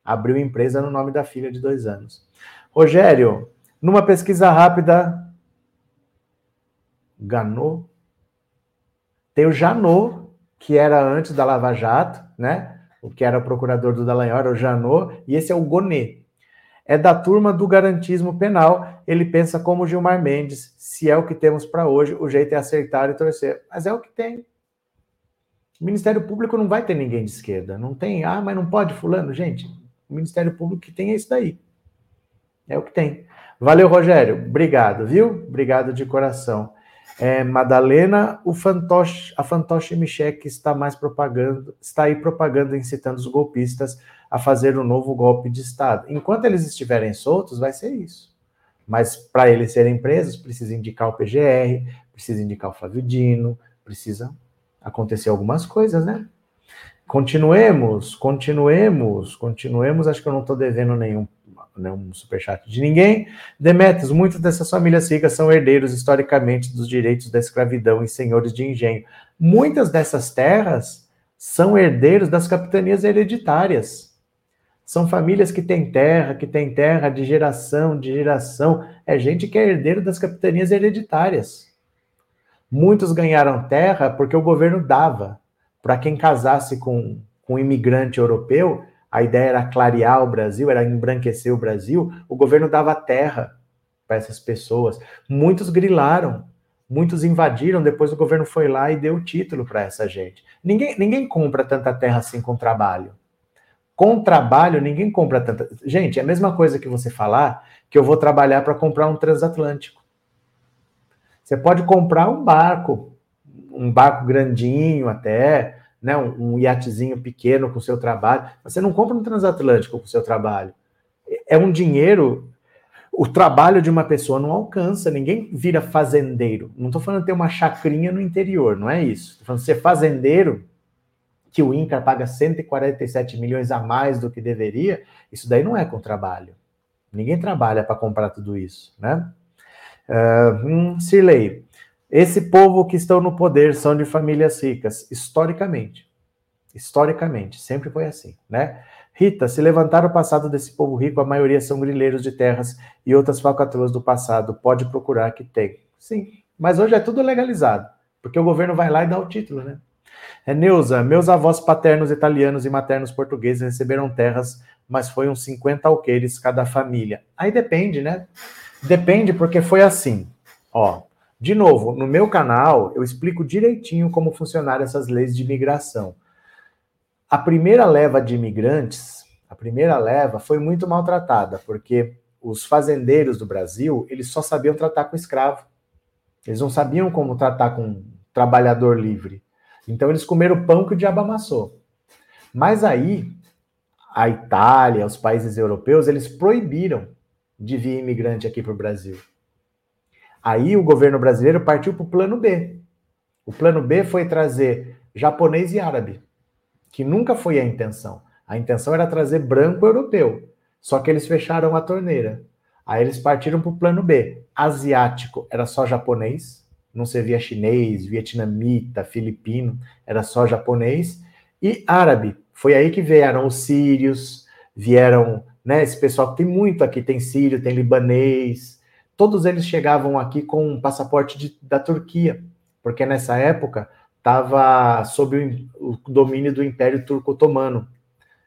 Abriu empresa no nome da filha de dois anos. Rogério, numa pesquisa rápida, Ganô, tem o Janô, que era antes da Lava Jato, né? O que era o procurador do Dallagnol era o Janot, e esse é o Gonê. É da turma do garantismo penal. Ele pensa como Gilmar Mendes. Se é o que temos para hoje, o jeito é acertar e torcer. Mas é o que tem. O Ministério Público não vai ter ninguém de esquerda. Não tem, ah, mas não pode, Fulano. Gente, o Ministério Público que tem é isso daí. É o que tem. Valeu, Rogério. Obrigado, viu? Obrigado de coração. É, Madalena, o fantoche, a fantoche Michek está mais propagando, está aí propagando, incitando os golpistas a fazer um novo golpe de Estado. Enquanto eles estiverem soltos, vai ser isso. Mas para eles serem presos, precisa indicar o PGR, precisa indicar o Flávio Dino, precisa acontecer algumas coisas, né? Continuemos, continuemos, continuemos. Acho que eu não estou devendo nenhum né, um superchat de ninguém. Demetrios, muitas dessas famílias ricas são herdeiros historicamente dos direitos da escravidão e senhores de engenho. Muitas dessas terras são herdeiros das capitanias hereditárias. São famílias que têm terra, que têm terra de geração, de geração. É gente que é herdeiro das capitanias hereditárias. Muitos ganharam terra porque o governo dava. Para quem casasse com, com um imigrante europeu, a ideia era clarear o Brasil, era embranquecer o Brasil, o governo dava terra para essas pessoas. Muitos grilaram, muitos invadiram, depois o governo foi lá e deu título para essa gente. Ninguém, ninguém compra tanta terra assim com trabalho. Com trabalho, ninguém compra tanta. Gente, é a mesma coisa que você falar que eu vou trabalhar para comprar um transatlântico. Você pode comprar um barco, um barco grandinho até, né, um, um iatezinho pequeno com o seu trabalho. Você não compra um transatlântico com o seu trabalho. É um dinheiro. O trabalho de uma pessoa não alcança, ninguém vira fazendeiro. Não estou falando de ter uma chacrinha no interior, não é isso. Estou falando ser fazendeiro, que o INCA paga 147 milhões a mais do que deveria. Isso daí não é com trabalho. Ninguém trabalha para comprar tudo isso, né? Uh, hum, esse povo que estão no poder são de famílias ricas, historicamente. Historicamente, sempre foi assim, né? Rita, se levantar o passado desse povo rico, a maioria são grileiros de terras e outras falcatruas do passado. Pode procurar que tem. Sim, mas hoje é tudo legalizado, porque o governo vai lá e dá o título, né? É Neuza, meus avós paternos italianos e maternos portugueses receberam terras, mas foi uns 50 alqueires cada família. Aí depende, né? Depende porque foi assim. Ó, de novo, no meu canal eu explico direitinho como funcionaram essas leis de imigração. A primeira leva de imigrantes, a primeira leva foi muito maltratada, porque os fazendeiros do Brasil, eles só sabiam tratar com escravo. Eles não sabiam como tratar com trabalhador livre. Então eles comeram pão que o diabo amassou. Mas aí, a Itália, os países europeus, eles proibiram de vir imigrante aqui para o Brasil. Aí o governo brasileiro partiu para o plano B. O plano B foi trazer japonês e árabe, que nunca foi a intenção. A intenção era trazer branco europeu. Só que eles fecharam a torneira. Aí eles partiram para o plano B. Asiático era só japonês, não servia chinês, vietnamita, filipino, era só japonês. E árabe, foi aí que vieram os sírios, vieram, né? Esse pessoal que tem muito aqui, tem sírio, tem libanês, todos eles chegavam aqui com um passaporte de, da Turquia, porque nessa época estava sob o, o, domínio do Império Turco-Otomano.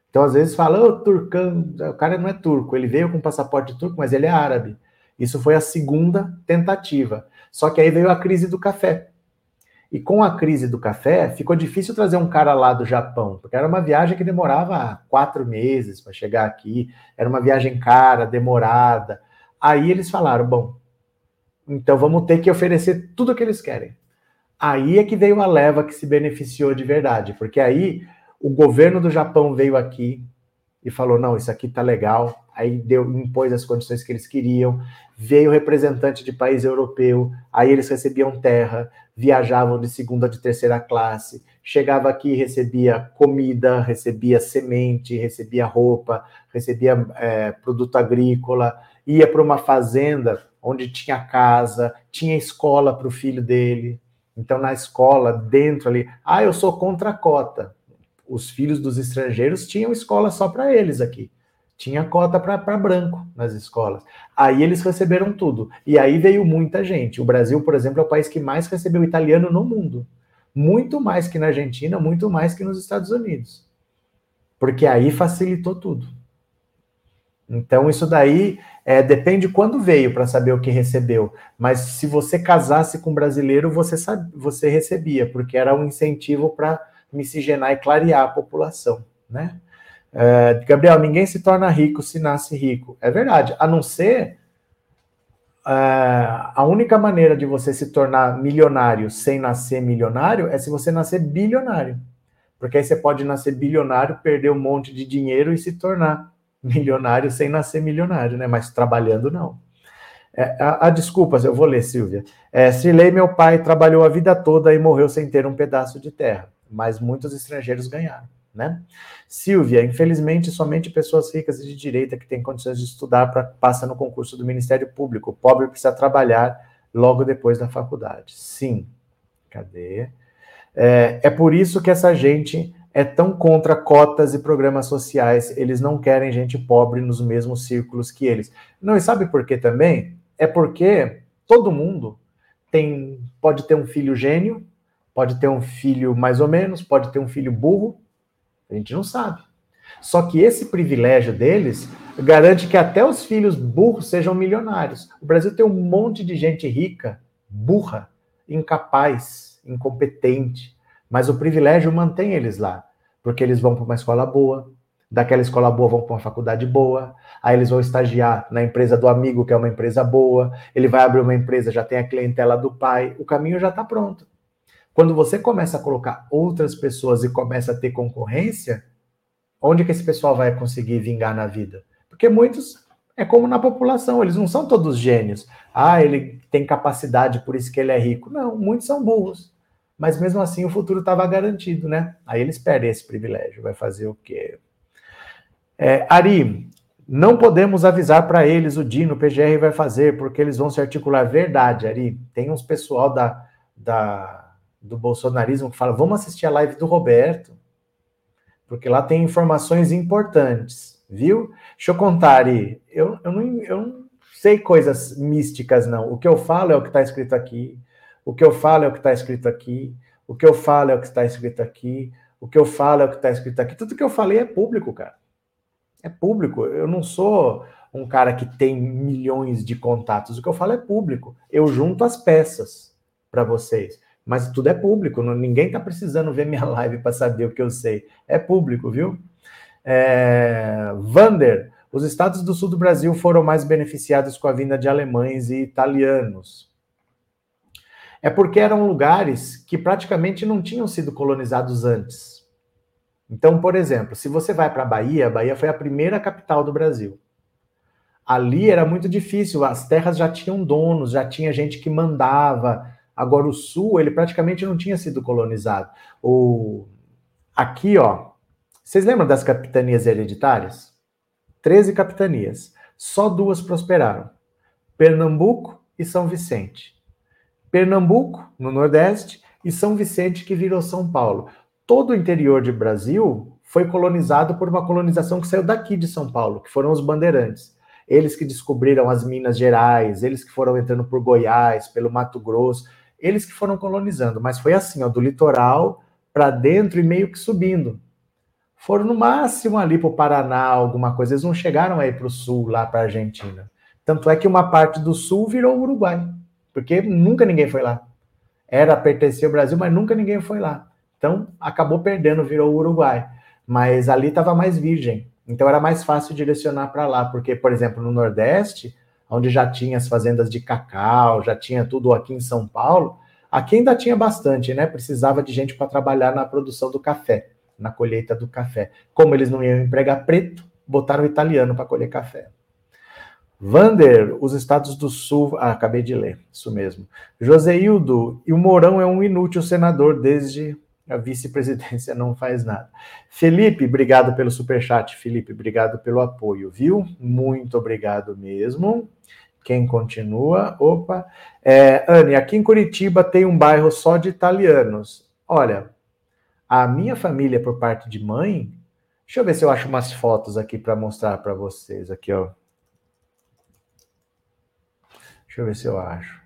Então, às vezes, fala, oh, turcão, o cara não é turco, ele veio com passaporte turco, mas ele é árabe. Isso foi a segunda tentativa. Só que aí veio a crise do café. E com a crise do café, ficou difícil trazer um cara lá do Japão, porque era uma viagem que demorava quatro meses para chegar aqui, era uma viagem cara, demorada. Aí eles falaram: bom, então vamos ter que oferecer tudo o que eles querem. Aí é que veio a leva que se beneficiou de verdade, porque aí o governo do Japão veio aqui e falou: não, isso aqui tá legal. Aí deu, impôs as condições que eles queriam. Veio representante de país europeu, aí eles recebiam terra, viajavam de segunda de terceira classe, chegava aqui, recebia comida, recebia semente, recebia roupa, recebia é, produto agrícola, ia para uma fazenda onde tinha casa, tinha escola para o filho dele. Então, na escola, dentro ali, ah, eu sou contra a cota. Os filhos dos estrangeiros tinham escola só para eles aqui. Tinha cota para branco nas escolas. Aí eles receberam tudo. E aí veio muita gente. O Brasil, por exemplo, é o país que mais recebeu italiano no mundo. muito mais que na Argentina, muito mais que nos Estados Unidos. Porque aí facilitou tudo. Então, isso daí é, depende quando veio para saber o que recebeu. Mas se você casasse com um brasileiro, você, sabe, você recebia, porque era um incentivo para miscigenar e clarear a população. Né? É, Gabriel, ninguém se torna rico se nasce rico. É verdade, a não ser. É, a única maneira de você se tornar milionário sem nascer milionário é se você nascer bilionário. Porque aí você pode nascer bilionário, perder um monte de dinheiro e se tornar milionário sem nascer milionário, né? Mas trabalhando não. É, a, a, desculpas, eu vou ler, Silvia. É, Srilei, meu pai, trabalhou a vida toda e morreu sem ter um pedaço de terra, mas muitos estrangeiros ganharam, né? Silvia, infelizmente, somente pessoas ricas e de direita que têm condições de estudar pra, passa no concurso do Ministério Público. O pobre precisa trabalhar logo depois da faculdade. Sim. Cadê? É, é por isso que essa gente é tão contra cotas e programas sociais. Eles não querem gente pobre nos mesmos círculos que eles. Não, e sabe por quê também? É porque todo mundo tem pode ter um filho gênio, pode ter um filho mais ou menos, pode ter um filho burro. A gente não sabe. Só que esse privilégio deles garante que até os filhos burros sejam milionários. O Brasil tem um monte de gente rica, burra, incapaz, incompetente mas o privilégio mantém eles lá, porque eles vão para uma escola boa, daquela escola boa vão para uma faculdade boa, aí eles vão estagiar na empresa do amigo, que é uma empresa boa, ele vai abrir uma empresa, já tem a clientela do pai, o caminho já está pronto. Quando você começa a colocar outras pessoas e começa a ter concorrência, onde que esse pessoal vai conseguir vingar na vida? Porque muitos é como na população, eles não são todos gênios. Ah, ele tem capacidade, por isso que ele é rico. Não, muitos são burros mas mesmo assim o futuro estava garantido, né? Aí eles perdem esse privilégio, vai fazer o quê? É, Ari, não podemos avisar para eles, o Dino, o PGR vai fazer, porque eles vão se articular. Verdade, Ari. Tem uns pessoal da, da, do bolsonarismo que fala, vamos assistir a live do Roberto, porque lá tem informações importantes, viu? Deixa eu contar, Ari. Eu, eu, não, eu não sei coisas místicas, não. O que eu falo é o que está escrito aqui. O que eu falo é o que está escrito aqui. O que eu falo é o que está escrito aqui. O que eu falo é o que está escrito aqui. Tudo que eu falei é público, cara. É público. Eu não sou um cara que tem milhões de contatos. O que eu falo é público. Eu junto as peças para vocês. Mas tudo é público. Ninguém está precisando ver minha live para saber o que eu sei. É público, viu? É... Vander, os estados do sul do Brasil foram mais beneficiados com a vinda de alemães e italianos é porque eram lugares que praticamente não tinham sido colonizados antes. Então, por exemplo, se você vai para a Bahia, a Bahia foi a primeira capital do Brasil. Ali era muito difícil, as terras já tinham donos, já tinha gente que mandava. Agora o sul, ele praticamente não tinha sido colonizado. O aqui, ó, vocês lembram das capitanias hereditárias? 13 capitanias. Só duas prosperaram: Pernambuco e São Vicente. Pernambuco, no Nordeste, e São Vicente, que virou São Paulo. Todo o interior de Brasil foi colonizado por uma colonização que saiu daqui de São Paulo, que foram os bandeirantes. Eles que descobriram as Minas Gerais, eles que foram entrando por Goiás, pelo Mato Grosso, eles que foram colonizando, mas foi assim, ó, do litoral para dentro e meio que subindo. Foram no máximo ali para o Paraná, alguma coisa. Eles não chegaram aí para o sul, lá para a Argentina. Tanto é que uma parte do sul virou Uruguai porque nunca ninguém foi lá. Era pertencer ao Brasil, mas nunca ninguém foi lá. Então acabou perdendo, virou o Uruguai. Mas ali estava mais virgem. Então era mais fácil direcionar para lá, porque, por exemplo, no Nordeste, onde já tinha as fazendas de cacau, já tinha tudo aqui em São Paulo, aqui ainda tinha bastante, né? Precisava de gente para trabalhar na produção do café, na colheita do café. Como eles não iam empregar preto, botaram italiano para colher café. Vander, os estados do Sul. Ah, acabei de ler, isso mesmo. Joseildo, e o Mourão é um inútil senador desde a vice-presidência não faz nada. Felipe, obrigado pelo superchat. Felipe, obrigado pelo apoio, viu? Muito obrigado mesmo. Quem continua? Opa. É, Anne, aqui em Curitiba tem um bairro só de italianos. Olha, a minha família, por parte de mãe. Deixa eu ver se eu acho umas fotos aqui para mostrar para vocês. Aqui, ó. Deixa eu ver se eu acho.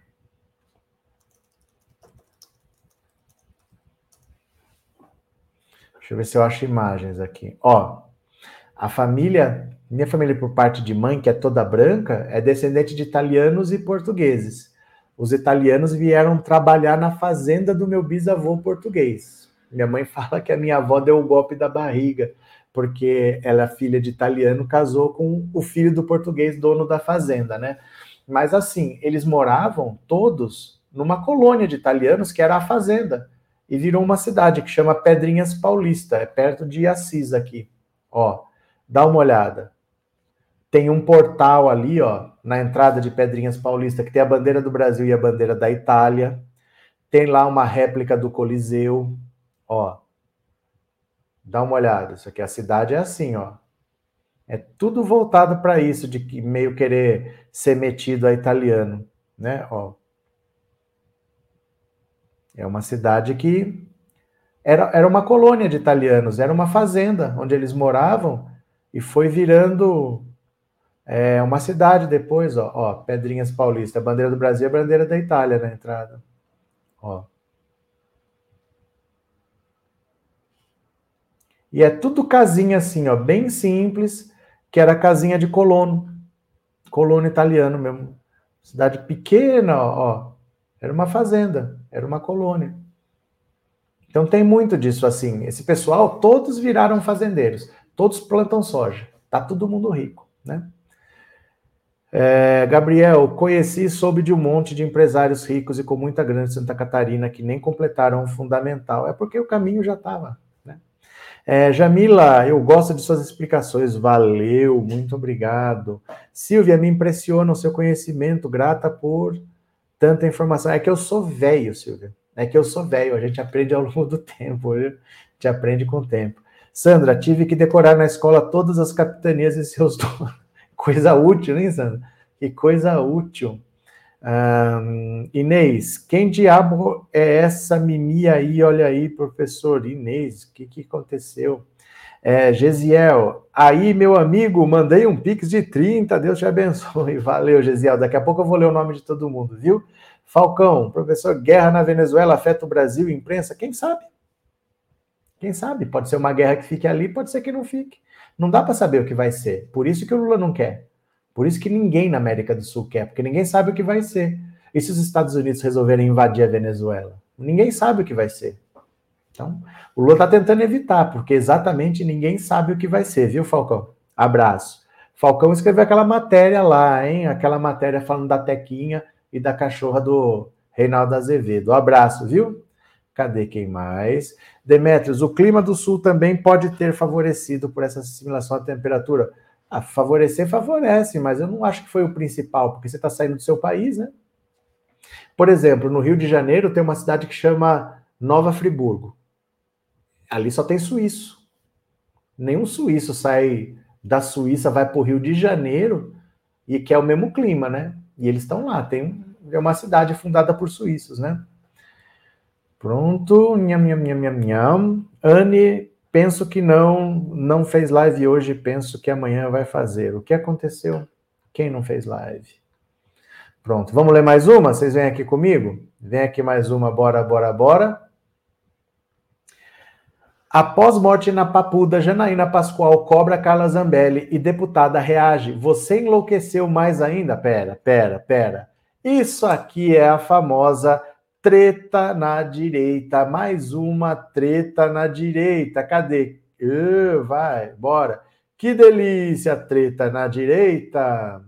Deixa eu ver se eu acho imagens aqui. Ó, a família, minha família por parte de mãe, que é toda branca, é descendente de italianos e portugueses. Os italianos vieram trabalhar na fazenda do meu bisavô português. Minha mãe fala que a minha avó deu o golpe da barriga, porque ela é filha de italiano, casou com o filho do português, dono da fazenda, né? Mas assim, eles moravam todos numa colônia de italianos que era a fazenda e virou uma cidade que chama Pedrinhas Paulista, é perto de Assis aqui. Ó, dá uma olhada. Tem um portal ali, ó, na entrada de Pedrinhas Paulista, que tem a bandeira do Brasil e a bandeira da Itália. Tem lá uma réplica do Coliseu, ó. Dá uma olhada, isso aqui a cidade é assim, ó. É tudo voltado para isso de meio querer ser metido a italiano, né? Ó. É uma cidade que era, era uma colônia de italianos, era uma fazenda onde eles moravam e foi virando é, uma cidade depois, ó, ó, Pedrinhas Paulista, bandeira do Brasil, a bandeira da Itália na entrada. Ó. E é tudo casinha assim, ó, bem simples, que era casinha de colono, colono italiano mesmo. Cidade pequena, ó, era uma fazenda, era uma colônia. Então tem muito disso assim. Esse pessoal, todos viraram fazendeiros, todos plantam soja. Tá todo mundo rico, né? É, Gabriel, conheci e soube de um monte de empresários ricos e com muita grana de Santa Catarina que nem completaram o fundamental. É porque o caminho já estava. É, Jamila, eu gosto de suas explicações. Valeu, muito obrigado. Silvia, me impressiona o seu conhecimento. Grata por tanta informação. É que eu sou velho, Silvia. É que eu sou velho, a gente aprende ao longo do tempo, a gente aprende com o tempo. Sandra, tive que decorar na escola todas as capitanias e seus donos. Coisa útil, hein, Sandra? Que coisa útil. Um, Inês, quem diabo é essa Mimi aí? Olha aí, professor Inês, o que, que aconteceu? É, Gesiel, aí, meu amigo, mandei um pix de 30, Deus te abençoe. Valeu, Gesiel. Daqui a pouco eu vou ler o nome de todo mundo, viu? Falcão, professor, guerra na Venezuela afeta o Brasil, imprensa? Quem sabe? Quem sabe? Pode ser uma guerra que fique ali, pode ser que não fique. Não dá para saber o que vai ser. Por isso que o Lula não quer. Por isso que ninguém na América do Sul quer, porque ninguém sabe o que vai ser. E se os Estados Unidos resolverem invadir a Venezuela? Ninguém sabe o que vai ser. Então, o Lula está tentando evitar, porque exatamente ninguém sabe o que vai ser, viu, Falcão? Abraço. Falcão escreveu aquela matéria lá, hein? Aquela matéria falando da Tequinha e da cachorra do Reinaldo Azevedo. Abraço, viu? Cadê quem mais? Demetrios, o clima do sul também pode ter favorecido por essa assimilação à temperatura. Ah, favorecer, favorece, mas eu não acho que foi o principal, porque você está saindo do seu país, né? Por exemplo, no Rio de Janeiro tem uma cidade que chama Nova Friburgo ali só tem suíço. Nenhum suíço sai da Suíça, vai para o Rio de Janeiro e quer o mesmo clima, né? E eles estão lá. Tem é uma cidade fundada por suíços, né? Pronto, nham, nham, nham, nham, nham. Anne, penso que não, não fez live hoje, penso que amanhã vai fazer. O que aconteceu? Quem não fez live? Pronto, vamos ler mais uma? Vocês vêm aqui comigo? Vem aqui mais uma, bora, bora, bora. Após morte na Papuda, Janaína Pascoal cobra Carla Zambelli e deputada reage. Você enlouqueceu mais ainda? Pera, pera, pera. Isso aqui é a famosa treta na direita. Mais uma treta na direita. Cadê? Uh, vai, bora. Que delícia, treta na direita.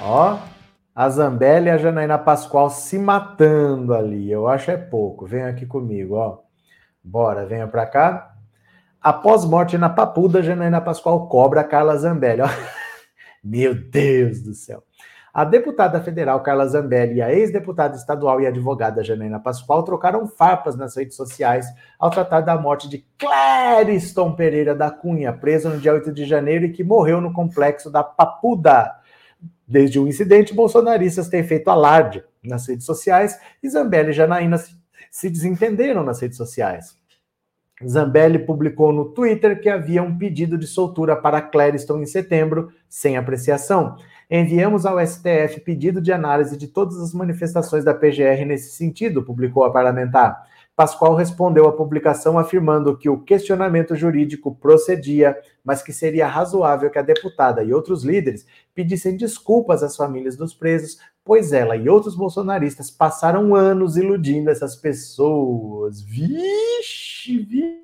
Ó, a Zambelli e a Janaína Pascoal se matando ali. Eu acho é pouco. Venha aqui comigo, ó. Bora, venha para cá. Após morte na Papuda, Janaína Pascoal cobra Carla Zambelli. Ó. Meu Deus do céu. A deputada federal Carla Zambelli e a ex-deputada estadual e advogada Janaína Pascoal trocaram farpas nas redes sociais ao tratar da morte de Clériston Pereira da Cunha, preso no dia 8 de janeiro e que morreu no complexo da Papuda. Desde o incidente, bolsonaristas têm feito alarde nas redes sociais e Zambelli e Janaína se desentenderam nas redes sociais. Zambelli publicou no Twitter que havia um pedido de soltura para Clériston em setembro, sem apreciação. Enviamos ao STF pedido de análise de todas as manifestações da PGR nesse sentido, publicou a parlamentar. Pascoal respondeu à publicação afirmando que o questionamento jurídico procedia, mas que seria razoável que a deputada e outros líderes pedissem desculpas às famílias dos presos, pois ela e outros bolsonaristas passaram anos iludindo essas pessoas. Vixe, vixe.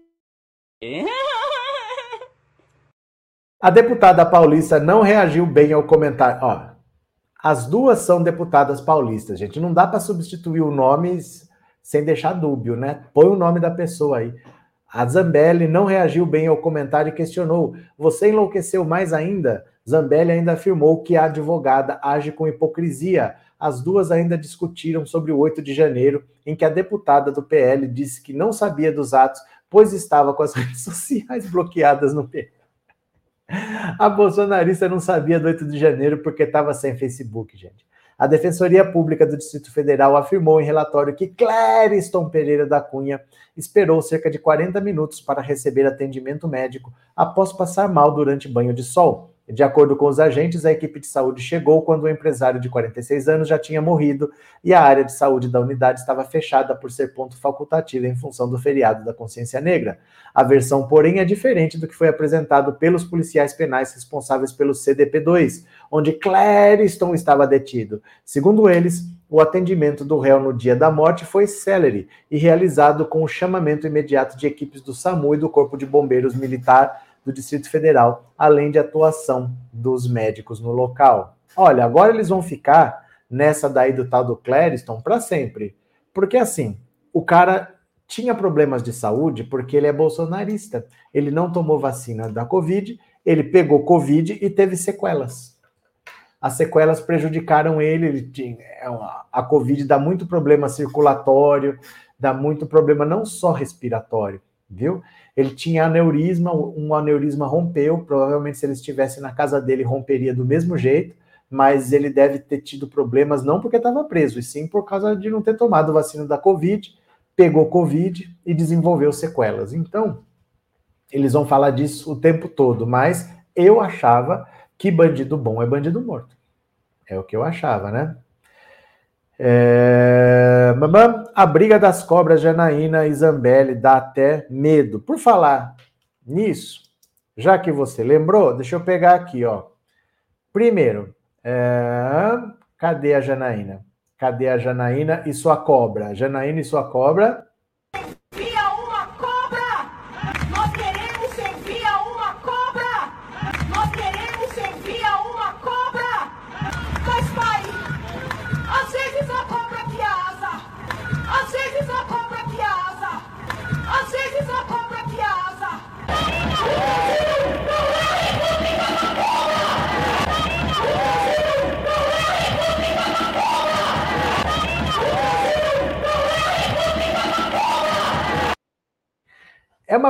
A deputada paulista não reagiu bem ao comentário. Ó, as duas são deputadas paulistas, gente. Não dá para substituir o nome sem deixar dúbio, né? Põe o nome da pessoa aí. A Zambelli não reagiu bem ao comentário e questionou: Você enlouqueceu mais ainda? Zambelli ainda afirmou que a advogada age com hipocrisia. As duas ainda discutiram sobre o 8 de janeiro, em que a deputada do PL disse que não sabia dos atos, pois estava com as redes sociais bloqueadas no PL. A bolsonarista não sabia do 8 de janeiro porque estava sem Facebook, gente. A Defensoria Pública do Distrito Federal afirmou em relatório que Clériston Pereira da Cunha esperou cerca de 40 minutos para receber atendimento médico após passar mal durante banho de sol. De acordo com os agentes, a equipe de saúde chegou quando o empresário de 46 anos já tinha morrido e a área de saúde da unidade estava fechada por ser ponto facultativo em função do feriado da consciência negra. A versão, porém, é diferente do que foi apresentado pelos policiais penais responsáveis pelo CDP2, onde Clériston estava detido. Segundo eles, o atendimento do réu no dia da morte foi célere e realizado com o chamamento imediato de equipes do SAMU e do Corpo de Bombeiros Militar do Distrito Federal, além de atuação dos médicos no local. Olha, agora eles vão ficar nessa daí do tal do Clériston para sempre. Porque assim, o cara tinha problemas de saúde porque ele é bolsonarista. Ele não tomou vacina da Covid, ele pegou Covid e teve sequelas. As sequelas prejudicaram ele, ele tinha, é a Covid dá muito problema circulatório, dá muito problema não só respiratório, viu? Ele tinha aneurisma, um aneurisma rompeu, provavelmente se ele estivesse na casa dele romperia do mesmo jeito, mas ele deve ter tido problemas não porque estava preso, e sim por causa de não ter tomado vacina da Covid, pegou Covid e desenvolveu sequelas. Então, eles vão falar disso o tempo todo, mas eu achava que bandido bom é bandido morto. É o que eu achava, né? É... Mamãe, a briga das cobras Janaína e Zambelli dá até medo. Por falar nisso, já que você lembrou, deixa eu pegar aqui, ó. Primeiro, é... cadê a Janaína? Cadê a Janaína e sua cobra? Janaína e sua cobra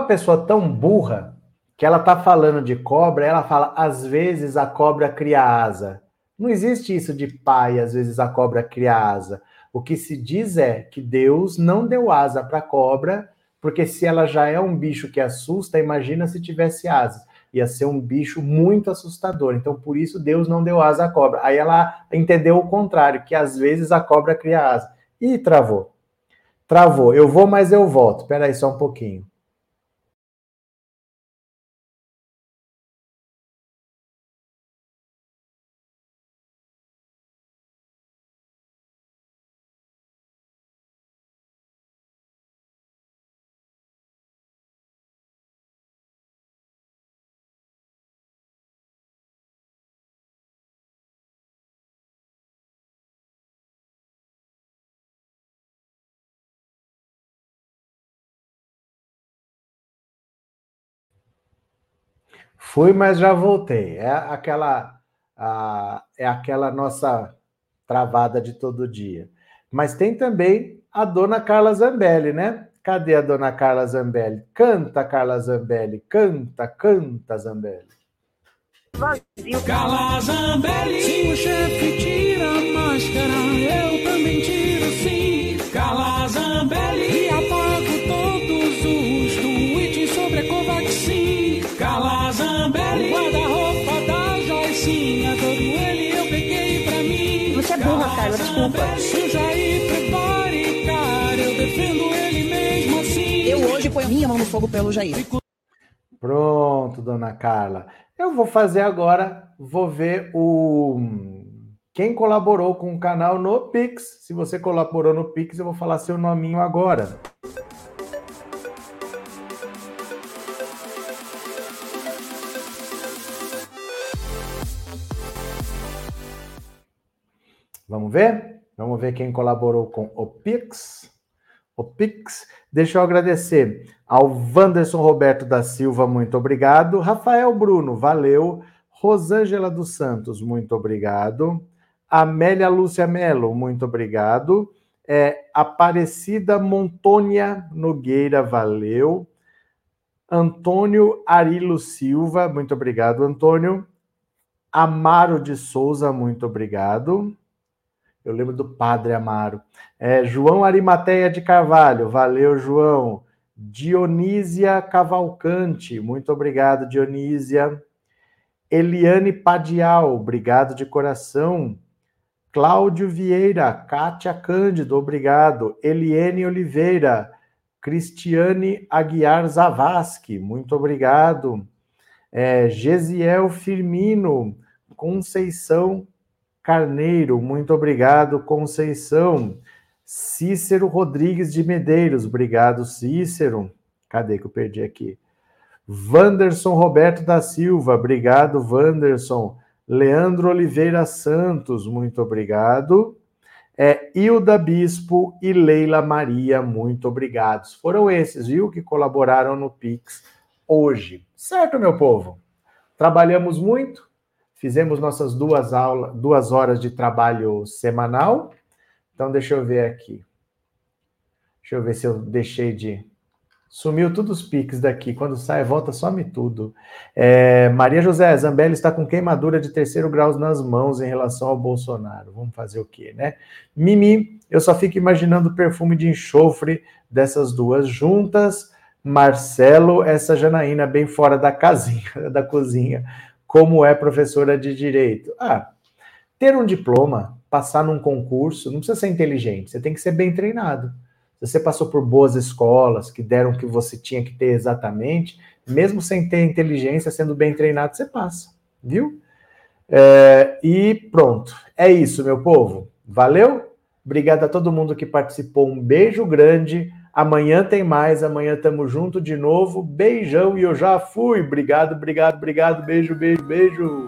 pessoa tão burra que ela tá falando de cobra, ela fala, às vezes a cobra cria asa. Não existe isso de pai, às vezes a cobra cria asa. O que se diz é que Deus não deu asa para a cobra, porque se ela já é um bicho que assusta, imagina se tivesse asas. Ia ser um bicho muito assustador. Então, por isso, Deus não deu asa à cobra. Aí ela entendeu o contrário, que às vezes a cobra cria asa. E travou. Travou. Eu vou, mas eu volto. Espera aí só um pouquinho. Fui, mas já voltei. É aquela, a, é aquela nossa travada de todo dia. Mas tem também a dona Carla Zambelli, né? Cadê a dona Carla Zambelli? Canta, Carla Zambelli, canta, canta, Zambelli. Carla Zambelli, se o chefe tira a máscara, eu também tiro hoje ponho minha mão no fogo pelo Jair. Pronto, dona Carla. Eu vou fazer agora, vou ver o quem colaborou com o canal no Pix. Se você colaborou no Pix, eu vou falar seu nominho agora. Vamos ver? Vamos ver quem colaborou com o Pix. O Pix. Deixa eu agradecer ao Wanderson Roberto da Silva, muito obrigado. Rafael Bruno, valeu. Rosângela dos Santos, muito obrigado. Amélia Lúcia Melo, muito obrigado. É, Aparecida Montônia Nogueira, valeu. Antônio Arilo Silva, muito obrigado, Antônio. Amaro de Souza, muito obrigado. Eu lembro do Padre Amaro. É, João Arimateia de Carvalho, valeu, João. Dionísia Cavalcante, muito obrigado, Dionísia. Eliane Padial, obrigado de coração. Cláudio Vieira, Kátia Cândido, obrigado. Eliane Oliveira, Cristiane Aguiar Zavascki, muito obrigado. É, Gesiel Firmino, Conceição Carneiro, muito obrigado, Conceição. Cícero Rodrigues de Medeiros, obrigado, Cícero. Cadê que eu perdi aqui? Vanderson Roberto da Silva, obrigado, Vanderson. Leandro Oliveira Santos, muito obrigado. É, Hilda Bispo e Leila Maria, muito obrigados. Foram esses, viu, que colaboraram no Pix hoje. Certo, meu povo? Trabalhamos muito, Fizemos nossas duas aulas, duas horas de trabalho semanal. Então, deixa eu ver aqui. Deixa eu ver se eu deixei de. Sumiu todos os piques daqui. Quando sai, volta, some tudo. É, Maria José Zambelli está com queimadura de terceiro grau nas mãos em relação ao Bolsonaro. Vamos fazer o quê, né? Mimi, eu só fico imaginando o perfume de enxofre dessas duas juntas. Marcelo, essa Janaína bem fora da casinha, da cozinha como é professora de direito? Ah, ter um diploma, passar num concurso, não precisa ser inteligente, você tem que ser bem treinado. Se você passou por boas escolas que deram o que você tinha que ter exatamente, mesmo sem ter inteligência, sendo bem treinado, você passa, viu? É, e pronto. É isso, meu povo. Valeu? Obrigado a todo mundo que participou. Um beijo grande. Amanhã tem mais, amanhã estamos junto de novo. Beijão e eu já fui. Obrigado, obrigado, obrigado. Beijo, beijo, beijo.